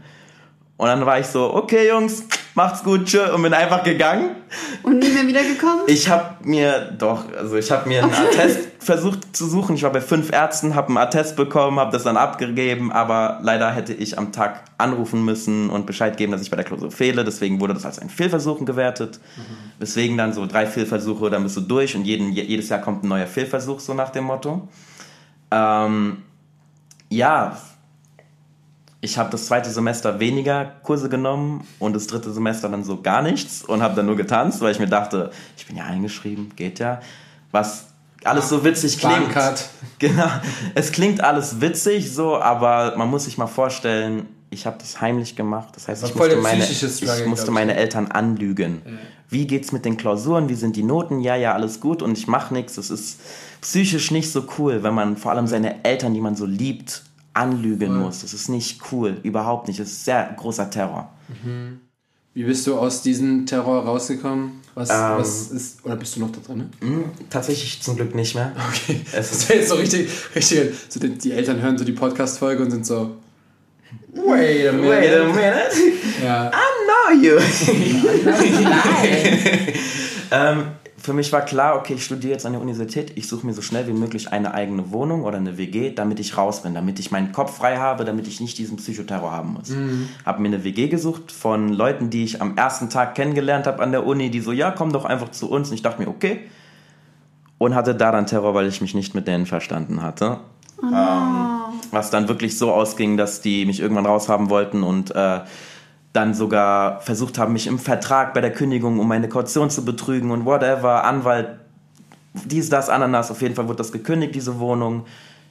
Und dann war ich so, okay Jungs, macht's gut, tschö, und bin einfach gegangen. Und nie mehr wiedergekommen? Ich habe mir, doch, also ich habe mir einen Attest versucht zu suchen. Ich war bei fünf Ärzten, habe einen Attest bekommen, habe das dann abgegeben, aber leider hätte ich am Tag anrufen müssen und Bescheid geben, dass ich bei der Klausur fehle. Deswegen wurde das als ein Fehlversuchen gewertet. Mhm. Deswegen dann so drei Fehlversuche, dann bist du durch und jeden, jedes Jahr kommt ein neuer Fehlversuch, so nach dem Motto. Ähm, ja, ich habe das zweite Semester weniger Kurse genommen und das dritte Semester dann so gar nichts und habe dann nur getanzt, weil ich mir dachte, ich bin ja eingeschrieben, geht ja. Was alles so witzig klingt. Bahncard. Genau. Es klingt alles witzig so, aber man muss sich mal vorstellen, ich habe das heimlich gemacht. Das heißt, ich musste, meine, ich musste meine Eltern anlügen. Ja. Wie geht's mit den Klausuren? Wie sind die Noten? Ja, ja, alles gut und ich mache nichts. Das ist psychisch nicht so cool, wenn man vor allem seine Eltern, die man so liebt, anlügen muss. Das ist nicht cool, überhaupt nicht. Das ist sehr großer Terror. Mhm. Wie bist du aus diesem Terror rausgekommen? Was, ähm, was ist, oder bist du noch da drin? Ne? Tatsächlich zum Glück nicht mehr. Okay. Es das wäre jetzt so richtig, richtig so die, die, Eltern hören so die Podcast-Folge und sind so, wait a minute. Wait a minute. Ja. I know you. ähm, für mich war klar, okay, ich studiere jetzt an der Universität, ich suche mir so schnell wie möglich eine eigene Wohnung oder eine WG, damit ich raus bin, damit ich meinen Kopf frei habe, damit ich nicht diesen Psychoterror haben muss. Mhm. Habe mir eine WG gesucht von Leuten, die ich am ersten Tag kennengelernt habe an der Uni, die so, ja, komm doch einfach zu uns. Und ich dachte mir, okay. Und hatte da dann Terror, weil ich mich nicht mit denen verstanden hatte. Oh ähm, was dann wirklich so ausging, dass die mich irgendwann raushaben wollten und äh, dann sogar versucht haben, mich im Vertrag bei der Kündigung um meine Kaution zu betrügen und whatever, Anwalt, dies, das, Ananas, auf jeden Fall wurde das gekündigt, diese Wohnung.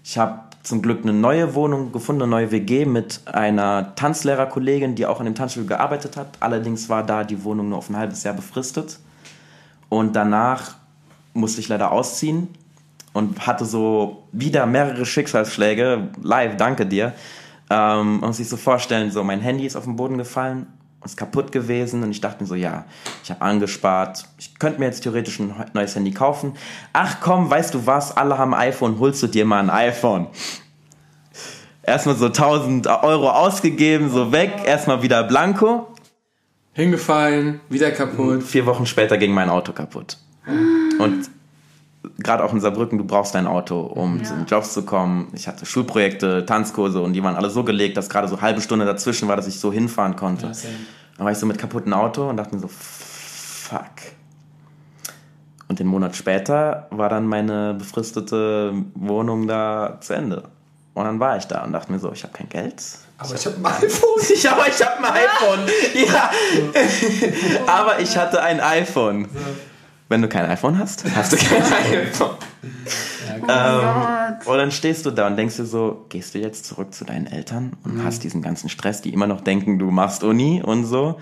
Ich habe zum Glück eine neue Wohnung gefunden, eine neue WG mit einer Tanzlehrerkollegin, die auch an dem Tanzstudio gearbeitet hat. Allerdings war da die Wohnung nur auf ein halbes Jahr befristet. Und danach musste ich leider ausziehen und hatte so wieder mehrere Schicksalsschläge. Live, danke dir. Ähm, man muss sich so vorstellen, so mein Handy ist auf den Boden gefallen, ist kaputt gewesen und ich dachte mir so, ja, ich habe angespart, ich könnte mir jetzt theoretisch ein neues Handy kaufen. Ach komm, weißt du was, alle haben ein iPhone, holst du dir mal ein iPhone. Erstmal so 1000 Euro ausgegeben, so weg, erstmal wieder blanko. Hingefallen, wieder kaputt. Vier Wochen später ging mein Auto kaputt. Und gerade auch in Saarbrücken, du brauchst dein Auto, um ja. zu den Jobs zu kommen. Ich hatte Schulprojekte, Tanzkurse und die waren alle so gelegt, dass gerade so eine halbe Stunde dazwischen war, dass ich so hinfahren konnte. Ja, dann war ich so mit kaputten Auto und dachte mir so, fuck. Und den Monat später war dann meine befristete Wohnung da zu Ende. Und dann war ich da und dachte mir so, ich habe kein Geld. Aber ich habe ein iPhone. Ich, aber ich habe ein iPhone. Ja. aber ich hatte ein iPhone. Wenn du kein iPhone hast, hast du kein iPhone. Ja, ähm, und dann stehst du da und denkst dir so, gehst du jetzt zurück zu deinen Eltern und mhm. hast diesen ganzen Stress, die immer noch denken, du machst Uni und so.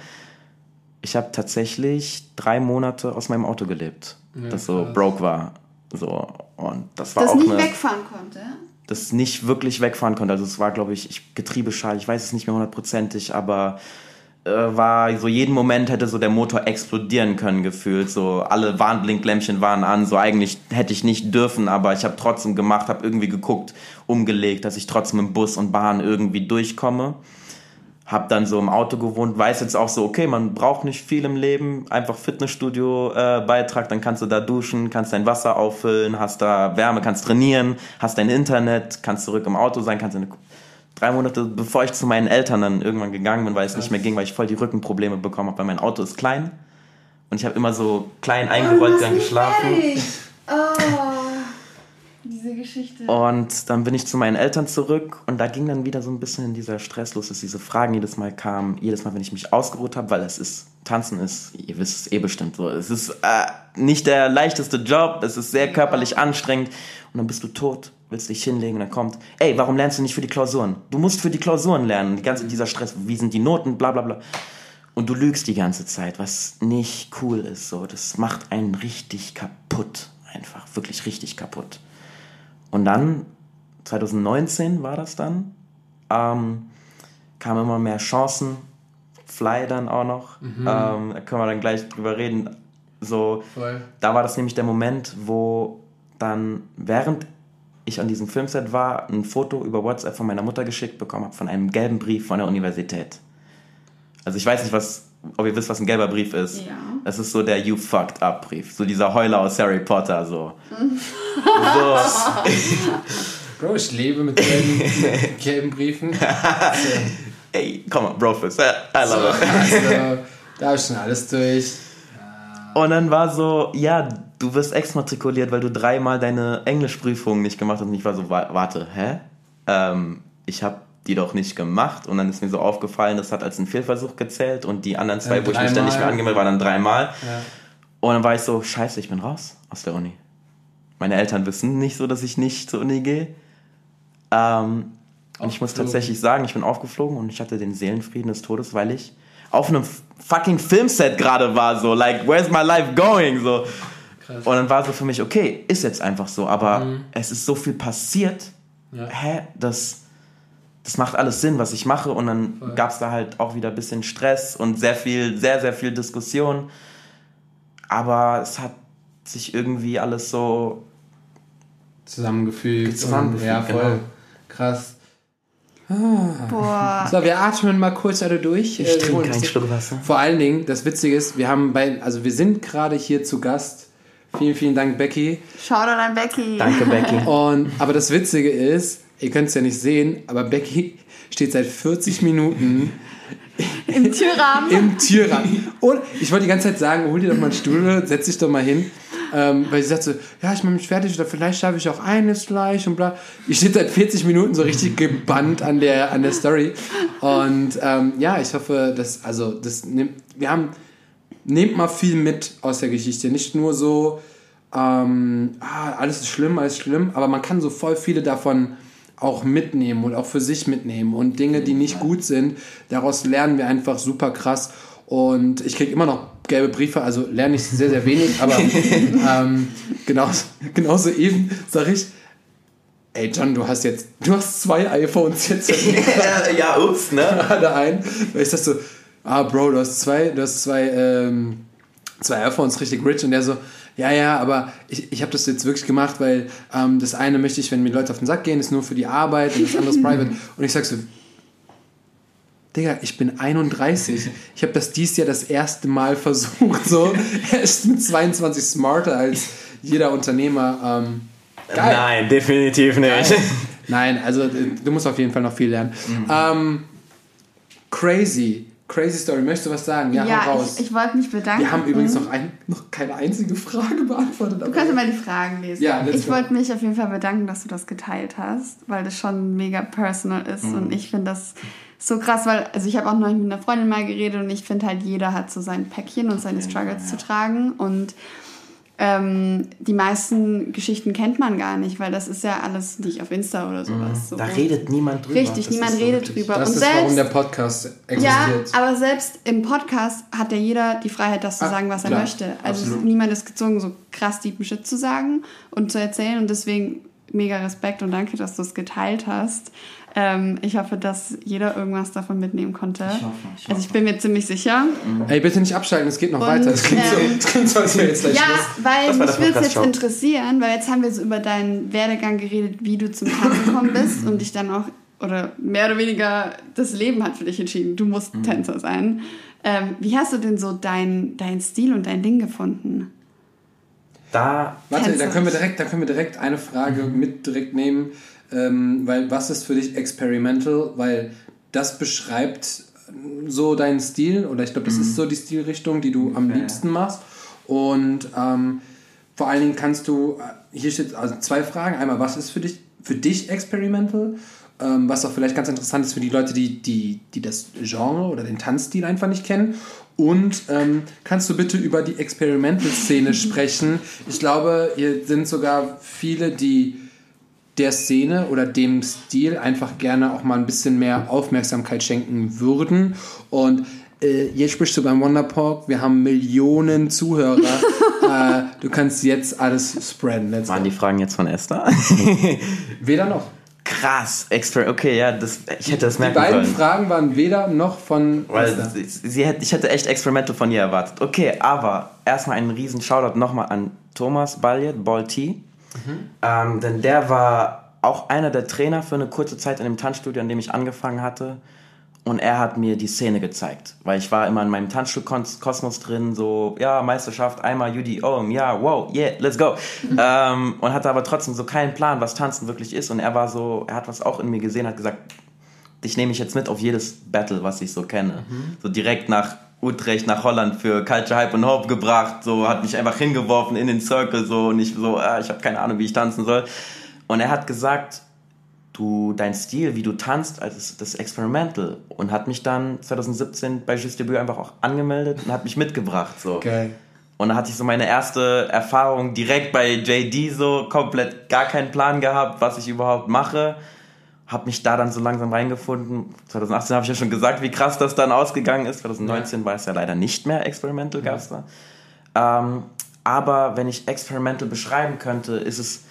Ich habe tatsächlich drei Monate aus meinem Auto gelebt, ja, das so krass. broke war. So, und das war das auch nicht eine, wegfahren konnte? Das nicht wirklich wegfahren konnte. Also es war, glaube ich, ich Getriebeschal, ich weiß es nicht mehr hundertprozentig, aber äh, war so jeden Moment hätte so der Motor explodieren können gefühlt. So alle Warnblinklämpchen waren an. So eigentlich hätte ich nicht dürfen, aber ich habe trotzdem gemacht, habe irgendwie geguckt, umgelegt, dass ich trotzdem im Bus und Bahn irgendwie durchkomme. Hab dann so im Auto gewohnt, weiß jetzt auch so, okay, man braucht nicht viel im Leben, einfach Fitnessstudio-Beitrag, äh, dann kannst du da duschen, kannst dein Wasser auffüllen, hast da Wärme, kannst trainieren, hast dein Internet, kannst zurück im Auto sein, kannst eine drei Monate bevor ich zu meinen Eltern dann irgendwann gegangen bin, weil es nicht mehr ging, weil ich voll die Rückenprobleme bekommen habe, weil mein Auto ist klein. Und ich habe immer so klein eingerollt oh, dann geschlafen. Oh, diese Geschichte. Und dann bin ich zu meinen Eltern zurück und da ging dann wieder so ein bisschen in dieser Stress los, dass diese Fragen jedes Mal kamen, jedes Mal, wenn ich mich ausgeruht habe, weil es ist, Tanzen ist, ihr wisst es eh bestimmt so, es ist äh, nicht der leichteste Job, es ist sehr körperlich anstrengend. Und dann bist du tot willst dich hinlegen und dann kommt, ey, warum lernst du nicht für die Klausuren? Du musst für die Klausuren lernen. Die ganze, dieser Stress, wie sind die Noten, bla bla bla. Und du lügst die ganze Zeit, was nicht cool ist. So, das macht einen richtig kaputt. Einfach, wirklich richtig kaputt. Und dann, 2019 war das dann, ähm, kamen immer mehr Chancen. Fly dann auch noch. Mhm. Ähm, da können wir dann gleich drüber reden. So, Voll. da war das nämlich der Moment, wo dann, während ich an diesem Filmset war, ein Foto über WhatsApp von meiner Mutter geschickt bekommen habe, von einem gelben Brief von der Universität. Also ich weiß nicht, was, ob ihr wisst, was ein gelber Brief ist. Ja. Das ist so der You fucked up Brief. So dieser Heuler aus Harry Potter, so. so. Bro, ich lebe mit gelben, gelben Briefen. Ey, komm mal, Brofist. I love so, it. Also, da ist schon alles durch. Und dann war so, ja, du wirst exmatrikuliert, weil du dreimal deine Englischprüfung nicht gemacht hast. Und ich war so, warte, hä? Ähm, ich habe die doch nicht gemacht. Und dann ist mir so aufgefallen, das hat als ein Fehlversuch gezählt. Und die anderen zwei, ja, wo ich mich dann nicht mehr angemeldet waren dann dreimal. Ja. Und dann war ich so, scheiße, ich bin raus aus der Uni. Meine Eltern wissen nicht so, dass ich nicht zur Uni gehe. Ähm, und ich muss tatsächlich sagen, ich bin aufgeflogen und ich hatte den Seelenfrieden des Todes, weil ich auf einem fucking Filmset gerade war, so, like, where's my life going, so. Krass. Und dann war so für mich, okay, ist jetzt einfach so, aber mhm. es ist so viel passiert, ja. hä, das, das macht alles Sinn, was ich mache und dann gab es da halt auch wieder ein bisschen Stress und sehr viel, sehr, sehr viel Diskussion, aber es hat sich irgendwie alles so zusammengefügt. zusammengefügt ja, voll genau. krass. Ah. So, wir atmen mal kurz alle durch. Ich äh, trinke keinen Schluck Wasser. Vor allen Dingen, das Witzige ist, wir haben bei, also wir sind gerade hier zu Gast. Vielen, vielen Dank, Becky. Shoutout an Becky. Danke, Becky. Und, aber das Witzige ist, ihr könnt es ja nicht sehen, aber Becky steht seit 40 Minuten im Türrahmen. Im Türrahmen. Und ich wollte die ganze Zeit sagen, hol dir doch mal einen Stuhl, setz dich doch mal hin. Ähm, weil sie sagt so, ja, ich mache mich fertig oder vielleicht schaffe ich auch eines gleich und bla. Ich stehe seit 40 Minuten so richtig gebannt an der, an der Story. Und ähm, ja, ich hoffe, dass, also, das nimmt, wir haben, nehmt mal viel mit aus der Geschichte. Nicht nur so, ähm, ah, alles ist schlimm, alles ist schlimm, aber man kann so voll viele davon auch mitnehmen und auch für sich mitnehmen und Dinge, die nicht gut sind, daraus lernen wir einfach super krass. Und ich kriege immer noch gelbe Briefe, also lerne ich sehr, sehr wenig, aber ähm, genauso, genauso eben sage ich, ey John, du hast jetzt, du hast zwei iPhones jetzt. ja, ups, ne? Gerade ein. Weil ich dachte so, ah Bro, du hast zwei, du hast zwei, ähm, zwei iPhones richtig rich und der so, ja, ja, aber ich, ich habe das jetzt wirklich gemacht, weil ähm, das eine möchte ich, wenn mir Leute auf den Sack gehen, ist nur für die Arbeit und das andere ist private. Und ich sag so, Digga, ich bin 31. Ich habe das dies Jahr das erste Mal versucht. So, er ist mit 22 smarter als jeder Unternehmer. Ähm, geil. Nein, definitiv nicht. Geil. Nein, also du musst auf jeden Fall noch viel lernen. Mhm. Ähm, crazy. Crazy Story. Möchtest du was sagen? Ja, ja raus. Ich, ich wollte mich bedanken. Wir haben übrigens noch, ein, noch keine einzige Frage beantwortet. Du kannst mal die Fragen lesen. Ja, ich wollte mich auf jeden Fall bedanken, dass du das geteilt hast, weil das schon mega personal ist mhm. und ich finde das so krass, weil, also ich habe auch noch mit einer Freundin mal geredet und ich finde halt, jeder hat so sein Päckchen und seine Struggles ja. zu tragen und ähm, die meisten Geschichten kennt man gar nicht, weil das ist ja alles nicht auf Insta oder sowas. Mhm. So. Da redet niemand drüber. Richtig, das niemand redet so drüber. Das und ist, selbst, warum der Podcast existiert. Ja, aber selbst im Podcast hat ja jeder die Freiheit, das zu ah, sagen, was klar, er möchte. Also absolut. niemand ist gezwungen, so krass deepen Shit zu sagen und zu erzählen und deswegen mega Respekt und danke, dass du es geteilt hast. Ähm, ich hoffe, dass jeder irgendwas davon mitnehmen konnte. Ich hoffe, ich hoffe. Also ich bin mir ziemlich sicher. Mhm. Ey, bitte nicht abschalten, es geht noch und, weiter. Es klingt, ähm, so, klingt so, als wäre jetzt gleich Ja, Schluss. weil mich würde es jetzt interessieren, weil jetzt haben wir so über deinen Werdegang geredet, wie du zum Tanzen gekommen bist und dich dann auch, oder mehr oder weniger, das Leben hat für dich entschieden, du musst mhm. Tänzer sein. Ähm, wie hast du denn so deinen dein Stil und dein Ding gefunden? Da. Warte, da können wir direkt, da können wir direkt eine Frage mhm. mit direkt nehmen. Ähm, weil was ist für dich experimental? Weil das beschreibt so deinen Stil oder ich glaube, das mhm. ist so die Stilrichtung, die du am liebsten machst. Und ähm, vor allen Dingen kannst du, äh, hier steht also zwei Fragen. Einmal, was ist für dich, für dich experimental? Ähm, was auch vielleicht ganz interessant ist für die Leute, die, die, die das Genre oder den Tanzstil einfach nicht kennen. Und ähm, kannst du bitte über die Experimental-Szene sprechen? Ich glaube, hier sind sogar viele, die der Szene oder dem Stil einfach gerne auch mal ein bisschen mehr Aufmerksamkeit schenken würden. Und äh, jetzt sprichst du beim Wonderpark, wir haben Millionen Zuhörer. äh, du kannst jetzt alles spreaden. Let's Waren go. die Fragen jetzt von Esther? Weder noch. Krass, extra, okay, ja, das, ich hätte das merken können. Die beiden können. Fragen waren weder noch von Weil sie, sie hätte, ich hätte echt Experimental von ihr erwartet. Okay, aber erstmal einen riesen Shoutout nochmal an Thomas Balliet, Ball T. Mhm. Ähm, denn der war auch einer der Trainer für eine kurze Zeit in dem Tanzstudio, an dem ich angefangen hatte. Und er hat mir die Szene gezeigt, weil ich war immer in meinem Tanzstuhlkosmos drin, so, ja, Meisterschaft, einmal UDO, ja, wow, yeah, let's go. Mhm. Ähm, und hatte aber trotzdem so keinen Plan, was Tanzen wirklich ist. Und er war so, er hat was auch in mir gesehen, hat gesagt, dich nehme ich jetzt mit auf jedes Battle, was ich so kenne. Mhm. So direkt nach Utrecht nach Holland für Culture Hype und Hope gebracht, so hat mich einfach hingeworfen in den Circle so und ich so, ah, ich habe keine Ahnung, wie ich tanzen soll. Und er hat gesagt, du dein Stil, wie du tanzt, also das Experimental und hat mich dann 2017 bei Just Debut einfach auch angemeldet und hat mich mitgebracht so. Okay. Und da hatte ich so meine erste Erfahrung direkt bei JD so komplett gar keinen Plan gehabt, was ich überhaupt mache habe mich da dann so langsam reingefunden. 2018 habe ich ja schon gesagt, wie krass das dann ausgegangen ist. 2019 ja. war es ja leider nicht mehr Experimental ja. Ähm, aber wenn ich Experimental beschreiben könnte, ist es,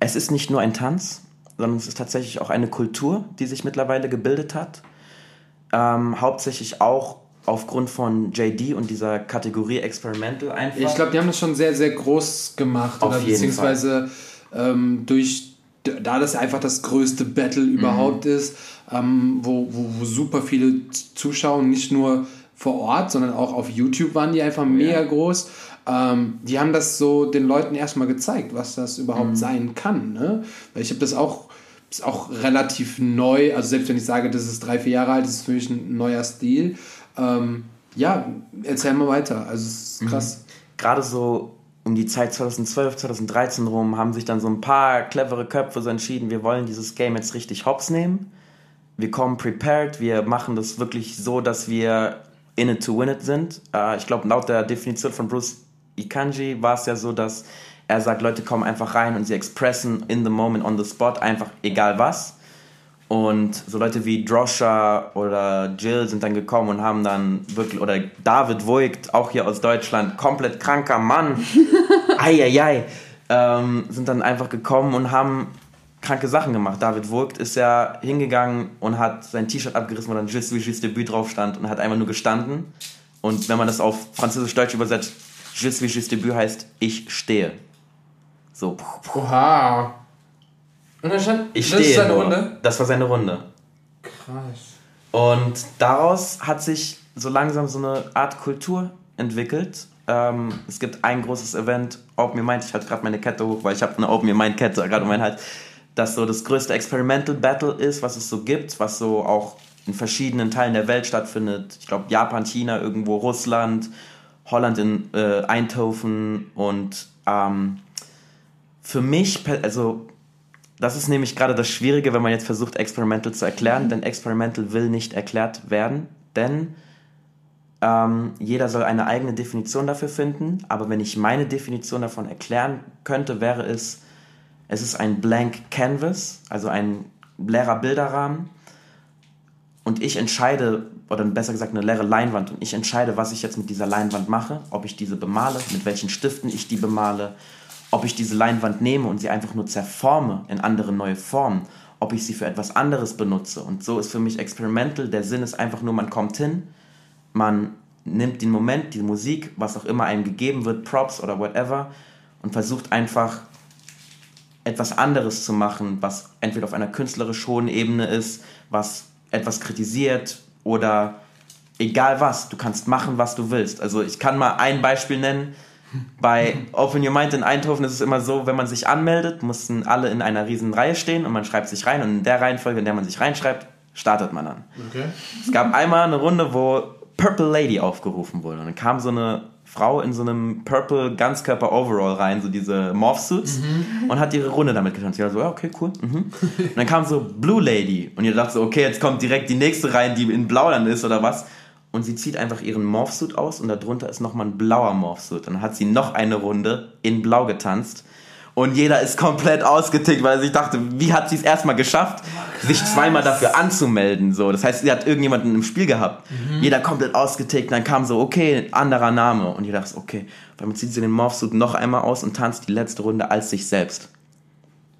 es ist nicht nur ein Tanz, sondern es ist tatsächlich auch eine Kultur, die sich mittlerweile gebildet hat. Ähm, hauptsächlich auch aufgrund von JD und dieser Kategorie Experimental einfach. Ich glaube, die haben das schon sehr, sehr groß gemacht. Auf oder beziehungsweise ähm, durch da das einfach das größte Battle überhaupt mhm. ist, ähm, wo, wo, wo, super viele Zuschauer nicht nur vor Ort, sondern auch auf YouTube waren die einfach oh, mega ja. groß. Ähm, die haben das so den Leuten erstmal gezeigt, was das überhaupt mhm. sein kann. Ne? Weil ich habe das auch, ist auch relativ neu, also selbst wenn ich sage, das ist drei, vier Jahre alt, das ist für mich ein neuer Stil. Ähm, ja, erzähl mal weiter. Also es ist mhm. krass. Mhm. Gerade so um die Zeit 2012, 2013 rum haben sich dann so ein paar clevere Köpfe so entschieden, wir wollen dieses Game jetzt richtig hops nehmen. Wir kommen prepared, wir machen das wirklich so, dass wir in it to win it sind. Äh, ich glaube, laut der Definition von Bruce Ikanji war es ja so, dass er sagt, Leute kommen einfach rein und sie expressen in the moment, on the spot, einfach egal was. Und so Leute wie Droscha oder Jill sind dann gekommen und haben dann wirklich, oder David Voigt, auch hier aus Deutschland, komplett kranker Mann, eieiei, ähm, sind dann einfach gekommen und haben kranke Sachen gemacht. David Voigt ist ja hingegangen und hat sein T-Shirt abgerissen, wo dann Je suis juste debut drauf stand und hat einfach nur gestanden. Und wenn man das auf Französisch-Deutsch übersetzt, Je suis juste debut heißt, ich stehe. So. Oha. Und dann stand, ich das stehe ist seine nur. Runde? Das war seine Runde. Krass. Und daraus hat sich so langsam so eine Art Kultur entwickelt. Ähm, es gibt ein großes Event, Open Your Mind. Ich halte gerade meine Kette hoch, weil ich habe eine Open Your Mind Kette gerade um meinen Hals. Das so das größte Experimental Battle ist, was es so gibt, was so auch in verschiedenen Teilen der Welt stattfindet. Ich glaube Japan, China, irgendwo Russland, Holland in äh, Eindhoven und ähm, für mich, also das ist nämlich gerade das Schwierige, wenn man jetzt versucht, Experimental zu erklären, denn Experimental will nicht erklärt werden, denn ähm, jeder soll eine eigene Definition dafür finden, aber wenn ich meine Definition davon erklären könnte, wäre es, es ist ein Blank Canvas, also ein leerer Bilderrahmen und ich entscheide, oder besser gesagt eine leere Leinwand, und ich entscheide, was ich jetzt mit dieser Leinwand mache, ob ich diese bemale, mit welchen Stiften ich die bemale, ob ich diese Leinwand nehme und sie einfach nur zerforme in andere neue Formen, ob ich sie für etwas anderes benutze. Und so ist für mich Experimental, der Sinn ist einfach nur, man kommt hin, man nimmt den Moment, die Musik, was auch immer einem gegeben wird, Props oder whatever, und versucht einfach etwas anderes zu machen, was entweder auf einer künstlerisch hohen Ebene ist, was etwas kritisiert oder egal was, du kannst machen, was du willst. Also ich kann mal ein Beispiel nennen. Bei Open Your Mind in Eindhoven ist es immer so, wenn man sich anmeldet, mussten alle in einer riesen Reihe stehen und man schreibt sich rein und in der Reihenfolge, in der man sich reinschreibt, startet man dann. Okay. Es gab einmal eine Runde, wo Purple Lady aufgerufen wurde. Und dann kam so eine Frau in so einem Purple Ganzkörper Overall rein, so diese Morphsuits, mhm. und hat ihre Runde damit getan. Sie war so, ja, okay, cool. Mhm. Und dann kam so Blue Lady und ihr dachte so, okay, jetzt kommt direkt die nächste rein, die in Blau dann ist oder was. Und sie zieht einfach ihren Morphsuit aus und darunter ist nochmal ein blauer Morphsuit. Dann hat sie noch eine Runde in Blau getanzt und jeder ist komplett ausgetickt, weil ich dachte, wie hat sie es erstmal geschafft, oh, sich zweimal dafür anzumelden? So, das heißt, sie hat irgendjemanden im Spiel gehabt. Mhm. Jeder komplett ausgetickt. Dann kam so, okay, anderer Name. Und jeder dachte, okay, damit zieht sie den Morphsuit noch einmal aus und tanzt die letzte Runde als sich selbst.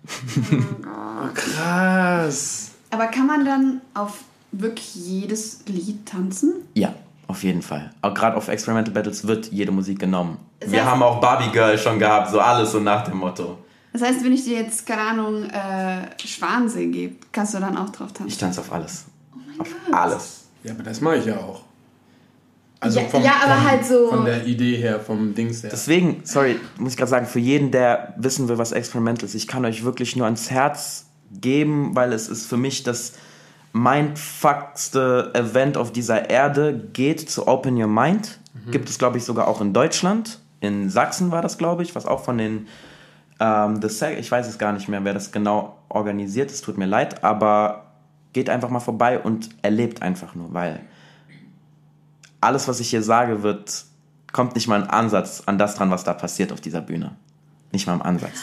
Oh, krass. Aber kann man dann auf wirklich jedes Lied tanzen? Ja. Auf jeden Fall. Auch gerade auf Experimental Battles wird jede Musik genommen. Das heißt, Wir haben auch Barbie Girl schon gehabt, so alles so nach dem Motto. Das heißt, wenn ich dir jetzt, keine Ahnung, äh, Schwansee gebe, kannst du dann auch drauf tanzen? Ich tanze auf alles. Oh mein auf Gott. alles. Ja, aber das mache ich ja auch. Also ja, vom, ja, aber vom, halt so. Von der Idee her, vom Dings her. Deswegen, sorry, muss ich gerade sagen, für jeden, der wissen will, was Experimental ist, ich kann euch wirklich nur ans Herz geben, weil es ist für mich das mindfuckste Event auf dieser Erde geht zu Open Your Mind. Mhm. Gibt es, glaube ich, sogar auch in Deutschland. In Sachsen war das, glaube ich, was auch von den ähm, The Sec ich weiß es gar nicht mehr, wer das genau organisiert, es tut mir leid, aber geht einfach mal vorbei und erlebt einfach nur, weil alles, was ich hier sage, wird, kommt nicht mal ein Ansatz an das dran, was da passiert auf dieser Bühne. Nicht mal im Ansatz.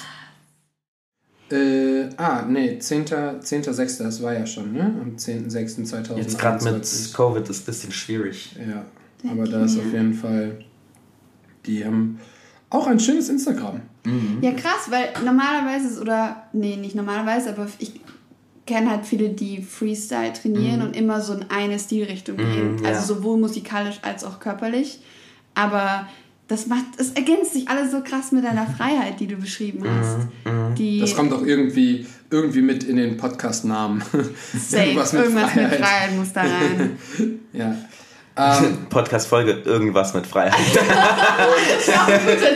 Äh, ah, nee, 10.6. 10. das war ja schon, ne? Am 10.6.2020. Jetzt gerade mit Covid ist ein bisschen schwierig. Ja, aber da ist auf jeden Fall. Die haben auch ein schönes Instagram. Mhm. Ja, krass, weil normalerweise ist, oder, nee, nicht normalerweise, aber ich kenne halt viele, die Freestyle trainieren mhm. und immer so in eine Stilrichtung gehen. Mhm, ja. Also sowohl musikalisch als auch körperlich. Aber das macht, es ergänzt sich alles so krass mit deiner Freiheit, die du beschrieben mhm, hast. Mhm. Die das kommt auch irgendwie, irgendwie mit in den Podcast-Namen. irgendwas, mit, irgendwas Freiheit. mit Freiheit muss da rein. ja. Ähm, Podcast-Folge Irgendwas mit Freiheit.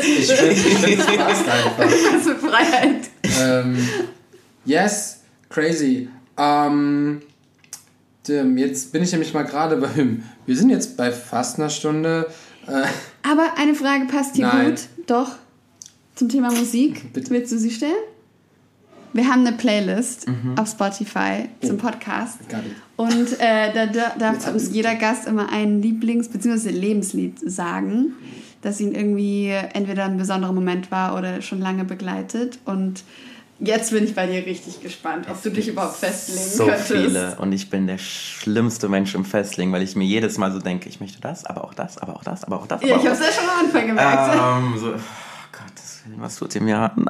ich bin, Irgendwas mit Freiheit. Ähm, yes, crazy. Ähm, jetzt bin ich nämlich mal gerade beim. Wir sind jetzt bei fast einer Stunde. Äh, aber eine Frage passt hier Nein. gut. Doch. Zum Thema Musik. Bitte. Willst du sie stellen? Wir haben eine Playlist mhm. auf Spotify oh. zum Podcast. Und äh, da, da darf jeder Gast immer ein Lieblings- bzw. Lebenslied sagen, das ihn irgendwie entweder ein besonderer Moment war oder schon lange begleitet. Und Jetzt bin ich bei dir richtig gespannt, ob du dich überhaupt festlegen so könntest. So viele und ich bin der schlimmste Mensch im Festlegen, weil ich mir jedes Mal so denke, ich möchte das, aber auch das, aber auch das, aber auch das. Aber ja, ich habe es ja schon am Anfang gemerkt. Ähm, so, oh Gott, was tut ihr mir an?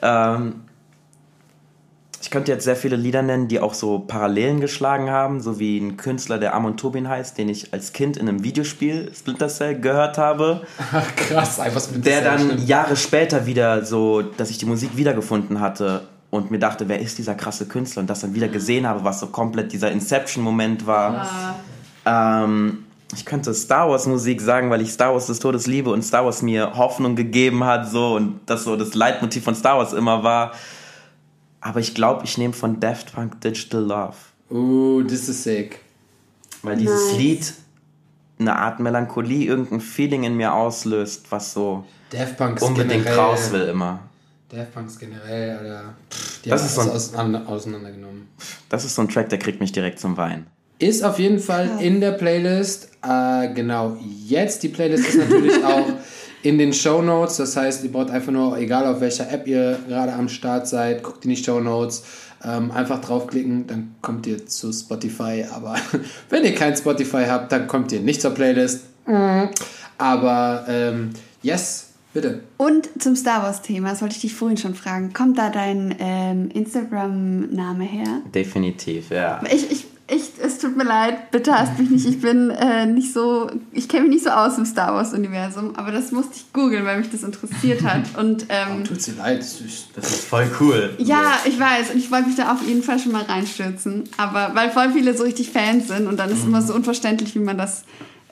Ähm, ich könnte jetzt sehr viele Lieder nennen, die auch so Parallelen geschlagen haben, so wie ein Künstler, der Amon Tobin heißt, den ich als Kind in einem Videospiel Splinter Cell gehört habe. Ach, krass, einfach Splinter Der dann stimmt. Jahre später wieder so, dass ich die Musik wiedergefunden hatte und mir dachte, wer ist dieser krasse Künstler und das dann wieder gesehen habe, was so komplett dieser Inception-Moment war. Ah. Ähm, ich könnte Star Wars Musik sagen, weil ich Star Wars des Todes liebe und Star Wars mir Hoffnung gegeben hat, so und das so das Leitmotiv von Star Wars immer war. Aber ich glaube, ich nehme von Daft Punk Digital Love. Oh, das ist sick. Weil dieses nice. Lied eine Art Melancholie, irgendein Feeling in mir auslöst, was so Daft Punk unbedingt generell, raus will immer. Daft Punk generell, Alter. Die das ist so ein, auseinandergenommen. Das ist so ein Track, der kriegt mich direkt zum Weinen. Ist auf jeden Fall in der Playlist. Äh, genau jetzt. Die Playlist ist natürlich auch in den Show Notes. Das heißt, ihr braucht einfach nur, egal auf welcher App ihr gerade am Start seid, guckt in die Show Notes. Ähm, einfach draufklicken, dann kommt ihr zu Spotify. Aber wenn ihr kein Spotify habt, dann kommt ihr nicht zur Playlist. Aber ähm, yes, Bitte. Und zum Star Wars-Thema, das wollte ich dich vorhin schon fragen. Kommt da dein ähm, Instagram-Name her? Definitiv, ja. Ich, ich, ich, es tut mir leid, bitte hasst mich nicht. Ich bin äh, nicht so, ich kenne mich nicht so aus im Star Wars-Universum, aber das musste ich googeln, weil mich das interessiert hat. Und, ähm, oh, tut dir leid, das ist voll cool. Ja, ich weiß. Und ich wollte mich da auf jeden Fall schon mal reinstürzen. Aber weil voll viele so richtig Fans sind und dann ist es mhm. immer so unverständlich, wie man das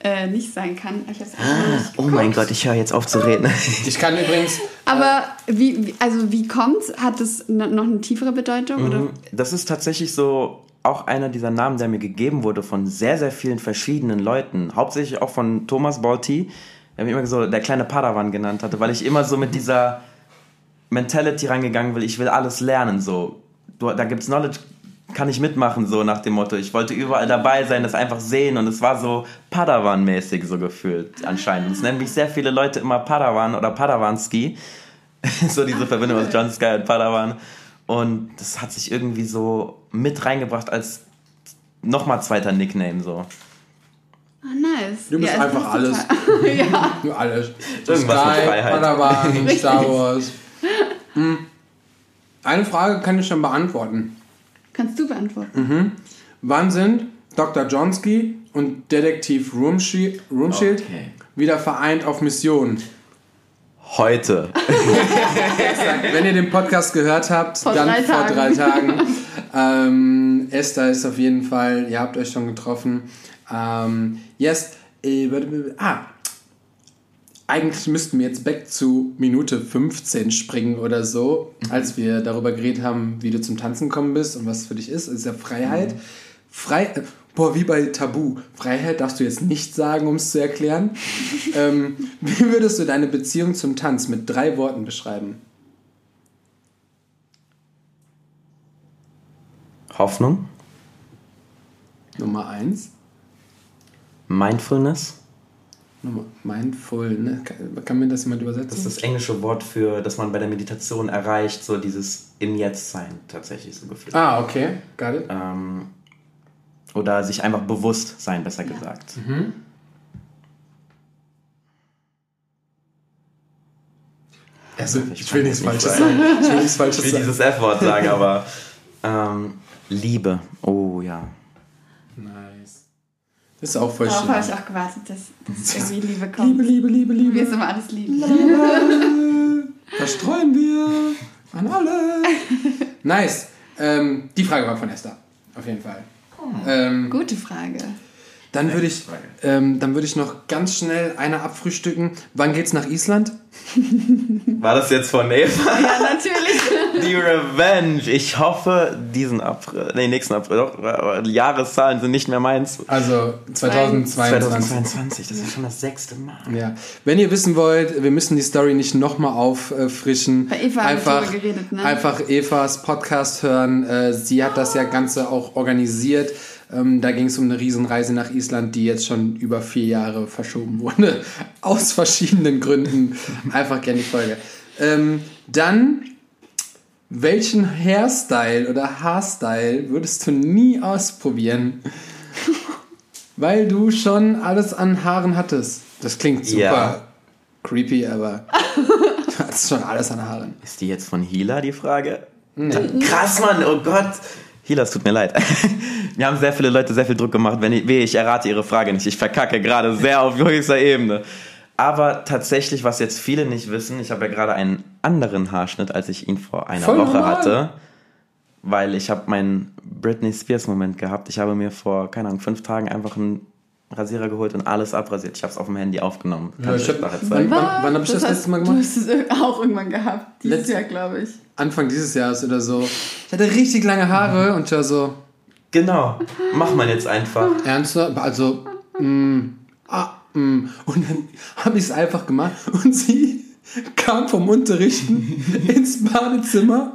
äh, nicht sein kann. Ah, oh mein Gott, ich höre jetzt auf zu reden. ich kann übrigens. Aber wie, also wie kommt's? Hat es noch eine tiefere Bedeutung? Mhm. Oder? Das ist tatsächlich so auch einer dieser Namen, der mir gegeben wurde von sehr, sehr vielen verschiedenen Leuten. Hauptsächlich auch von Thomas Balti, der mich immer so der kleine Padawan genannt hatte, weil ich immer so mit dieser Mentality reingegangen will, ich will alles lernen. So. Du, da gibt es Knowledge kann ich mitmachen, so nach dem Motto. Ich wollte überall dabei sein, das einfach sehen und es war so Padawan-mäßig so gefühlt anscheinend. Es nennen mich sehr viele Leute immer Padawan oder Padawanski. so diese Verbindung aus John Sky und Padawan. Und das hat sich irgendwie so mit reingebracht als nochmal zweiter Nickname so. Ah, nice. Du bist ja, einfach alles. ja. Du alles. Irgendwas Sky. Padawan, Star Wars. Hm. Eine Frage kann ich schon beantworten. Kannst du beantworten. Mhm. Wann sind Dr. Johnsky und Detektiv Roomshield okay. wieder vereint auf Mission? Heute. Wenn ihr den Podcast gehört habt, vor dann drei vor drei Tagen. Ähm, Esther ist auf jeden Fall, ihr habt euch schon getroffen. Ähm, yes. Äh, ah, eigentlich müssten wir jetzt back zu Minute 15 springen oder so, mhm. als wir darüber geredet haben, wie du zum Tanzen gekommen bist und was für dich ist. Ist ja Freiheit. Mhm. Frei, äh, boah, wie bei Tabu. Freiheit darfst du jetzt nicht sagen, um es zu erklären. ähm, wie würdest du deine Beziehung zum Tanz mit drei Worten beschreiben? Hoffnung. Nummer eins. Mindfulness. Mindful, ne? Kann, kann mir das jemand übersetzen? Das ist das englische Wort für, dass man bei der Meditation erreicht, so dieses im Jetzt sein tatsächlich so gefühlt. Ah, okay, got it. Ähm, oder sich einfach bewusst sein, besser ja. gesagt. Mhm. Also, ich, ich will nichts Falsches sagen. Ich will nichts Falsches sagen. Ich will dieses F-Wort sagen, aber ähm, Liebe. Oh ja. Das ist auch voll Darauf schön. Darauf habe ich auch gewartet, dass, dass irgendwie Liebe kommt. Liebe, Liebe, Liebe, Liebe. Wir sind immer alles lieben. Liebe. Verstreuen wir an alle. Nice. Ähm, die Frage war von Esther. Auf jeden Fall. Oh, ähm, gute Frage. Dann würde ich, ähm, würd ich noch ganz schnell eine abfrühstücken. Wann geht's nach Island? War das jetzt von Eva? Ja, natürlich. Die Revenge. Ich hoffe, diesen April, nee, nächsten April, doch, die Jahreszahlen sind nicht mehr meins. Also 2022. 2022, das ist schon das sechste Mal. Ja. Wenn ihr wissen wollt, wir müssen die Story nicht nochmal auffrischen. Bei Eva einfach, haben wir geredet, ne? Einfach Evas Podcast hören. Äh, sie hat das ja Ganze auch organisiert. Ähm, da ging es um eine Riesenreise nach Island, die jetzt schon über vier Jahre verschoben wurde. Aus verschiedenen Gründen. Einfach gerne die Folge. Ähm, dann, welchen Hairstyle oder Haarstyle würdest du nie ausprobieren? Weil du schon alles an Haaren hattest. Das klingt super ja. creepy, aber du hast schon alles an Haaren. Ist die jetzt von Hila, die Frage? Nee. Krass, Mann, oh Gott. Hila, es tut mir leid. Wir haben sehr viele Leute sehr viel Druck gemacht. Wenn ich, ich errate Ihre Frage nicht. Ich verkacke gerade sehr auf höchster Ebene. Aber tatsächlich, was jetzt viele nicht wissen, ich habe ja gerade einen anderen Haarschnitt, als ich ihn vor einer Voll Woche normal. hatte. Weil ich habe meinen Britney Spears Moment gehabt. Ich habe mir vor, keine Ahnung, fünf Tagen einfach einen Rasierer geholt und alles abrasiert. Ich habe es auf dem Handy aufgenommen. Kann ja, ich hab, wann, wann, wann habe ich das, das letzte Mal gemacht? Du hast es auch irgendwann gehabt. Dieses Letzt, Jahr, glaube ich. Anfang dieses Jahres oder so. Ich hatte richtig lange Haare und ich war so. Genau. Mach mal jetzt einfach. Ernsthaft? Also, mh, mm, ah, mh. Mm. Und dann habe ich es einfach gemacht und sie kam vom Unterrichten ins Badezimmer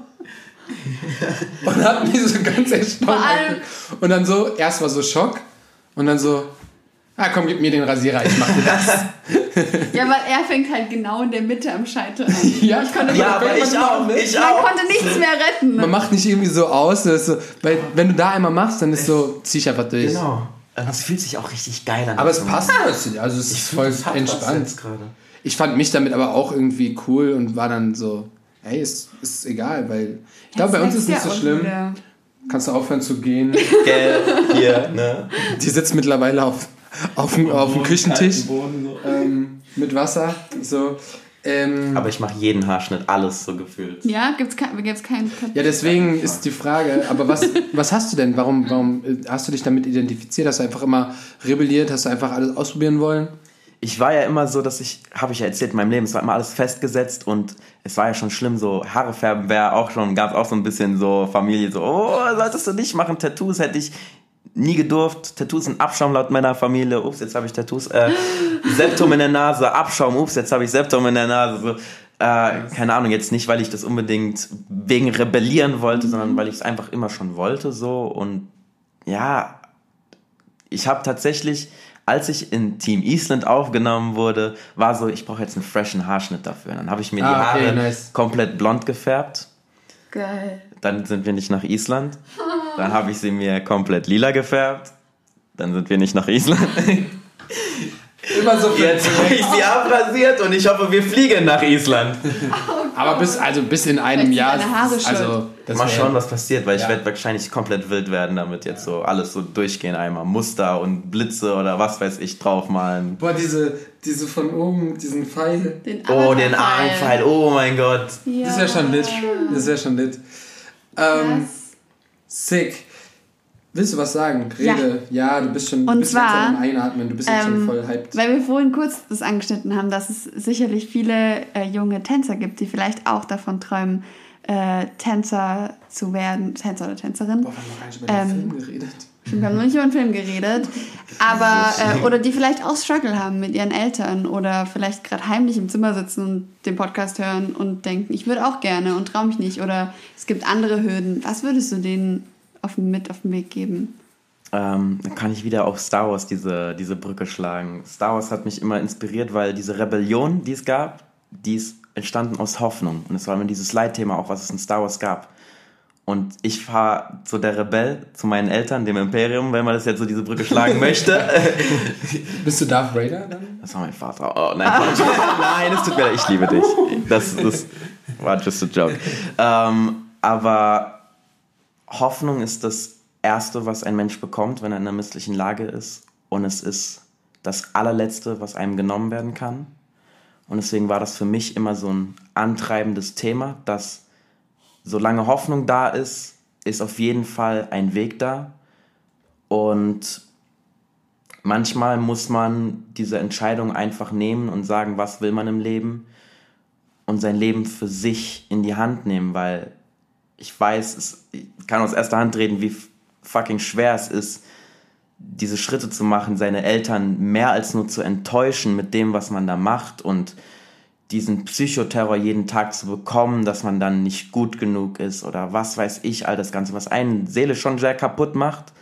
und hat mich so ganz erstaunt. Und dann so, erst war so Schock und dann so, ah komm, gib mir den Rasierer, ich mach dir das. ja, weil er fängt halt genau in der Mitte am Scheitel an. ja, ich konnte ja, aber ich auch, ich Man auch. konnte nichts mehr retten. Man macht nicht irgendwie so aus, so, weil wenn du da einmal machst, dann ist so, zieh ich einfach durch. Genau. Das fühlt sich auch richtig geil an. Aber es passt plötzlich, also es ist voll entspannt. Ich fand mich damit aber auch irgendwie cool und war dann so, hey, ist, ist egal, weil ich glaube, bei uns ist es nicht so schlimm. Wieder. Kannst du aufhören zu gehen? Gell, hier, ne? Die sitzt mittlerweile auf, auf, dem, auf dem Küchentisch ähm, mit Wasser. So. Ähm, aber ich mache jeden Haarschnitt, alles so gefühlt. Ja, gibt's, kein, gibt's keinen. Ja, deswegen ist die Frage, aber was, was hast du denn? Warum, warum äh, hast du dich damit identifiziert? Hast du einfach immer rebelliert? Hast du einfach alles ausprobieren wollen? ich war ja immer so, dass ich, habe ich ja erzählt in meinem Leben, es war immer alles festgesetzt und es war ja schon schlimm, so Haare färben wäre auch schon, gab es auch so ein bisschen so Familie, so, oh, solltest du nicht machen, Tattoos hätte ich nie gedurft, Tattoos sind Abschaum laut meiner Familie, ups, jetzt habe ich Tattoos, äh, Septum in der Nase, Abschaum, ups, jetzt habe ich Septum in der Nase, so, äh, keine Ahnung, jetzt nicht, weil ich das unbedingt wegen rebellieren wollte, sondern weil ich es einfach immer schon wollte, so und ja, ich habe tatsächlich als ich in Team Island aufgenommen wurde, war so, ich brauche jetzt einen freshen Haarschnitt dafür. Dann habe ich mir ah, die Haare okay, nice. komplett blond gefärbt. Geil. Dann sind wir nicht nach Island. Dann habe ich sie mir komplett lila gefärbt. Dann sind wir nicht nach Island. Immer so Jetzt habe ich sie abrasiert und ich hoffe, wir fliegen nach Island. Oh Aber bis, also bis in einem Jahr. Also, Mal schauen, was passiert, weil ja. ich werde wahrscheinlich komplett wild werden damit jetzt so alles so durchgehen einmal. Muster und Blitze oder was weiß ich draufmalen. Boah, diese, diese von oben, diesen Pfeil. Den oh, den Armpfeil. Oh mein Gott. Ja. Das ist ja schon lit. Das ist ja schon lit. Ähm, sick. Willst du was sagen? Rede. Ja, ja du bist schon, und bist zwar, am Einatmen, du bist ähm, jetzt schon voll hyped. Weil wir vorhin kurz das angeschnitten haben, dass es sicherlich viele äh, junge Tänzer gibt, die vielleicht auch davon träumen, äh, Tänzer zu werden, Tänzer oder Tänzerin. Boah, wir haben noch gar nicht über den ähm, Film geredet. Wir haben noch nicht über den Film geredet. Aber, äh, oder die vielleicht auch Struggle haben mit ihren Eltern oder vielleicht gerade heimlich im Zimmer sitzen und den Podcast hören und denken, ich würde auch gerne und traue mich nicht. Oder es gibt andere Hürden. Was würdest du denen auf, mit auf den Weg geben? Ähm, dann kann ich wieder auf Star Wars diese, diese Brücke schlagen. Star Wars hat mich immer inspiriert, weil diese Rebellion, die es gab, die ist entstanden aus Hoffnung. Und es war immer dieses Leitthema auch, was es in Star Wars gab. Und ich fahre zu der Rebell, zu meinen Eltern, dem Imperium, wenn man das jetzt so diese Brücke schlagen möchte. Bist du Darth Vader dann? Das war mein Vater. Oh nein, nein, es tut mir leid, ich liebe dich. Das, das war just a joke. Ähm, aber Hoffnung ist das Erste, was ein Mensch bekommt, wenn er in einer misslichen Lage ist. Und es ist das allerletzte, was einem genommen werden kann. Und deswegen war das für mich immer so ein antreibendes Thema, dass solange Hoffnung da ist, ist auf jeden Fall ein Weg da. Und manchmal muss man diese Entscheidung einfach nehmen und sagen, was will man im Leben und sein Leben für sich in die Hand nehmen, weil ich weiß, es, ich kann aus erster Hand reden, wie fucking schwer es ist, diese Schritte zu machen, seine Eltern mehr als nur zu enttäuschen mit dem, was man da macht und diesen Psychoterror jeden Tag zu bekommen, dass man dann nicht gut genug ist oder was weiß ich, all das Ganze, was einen Seele schon sehr kaputt macht.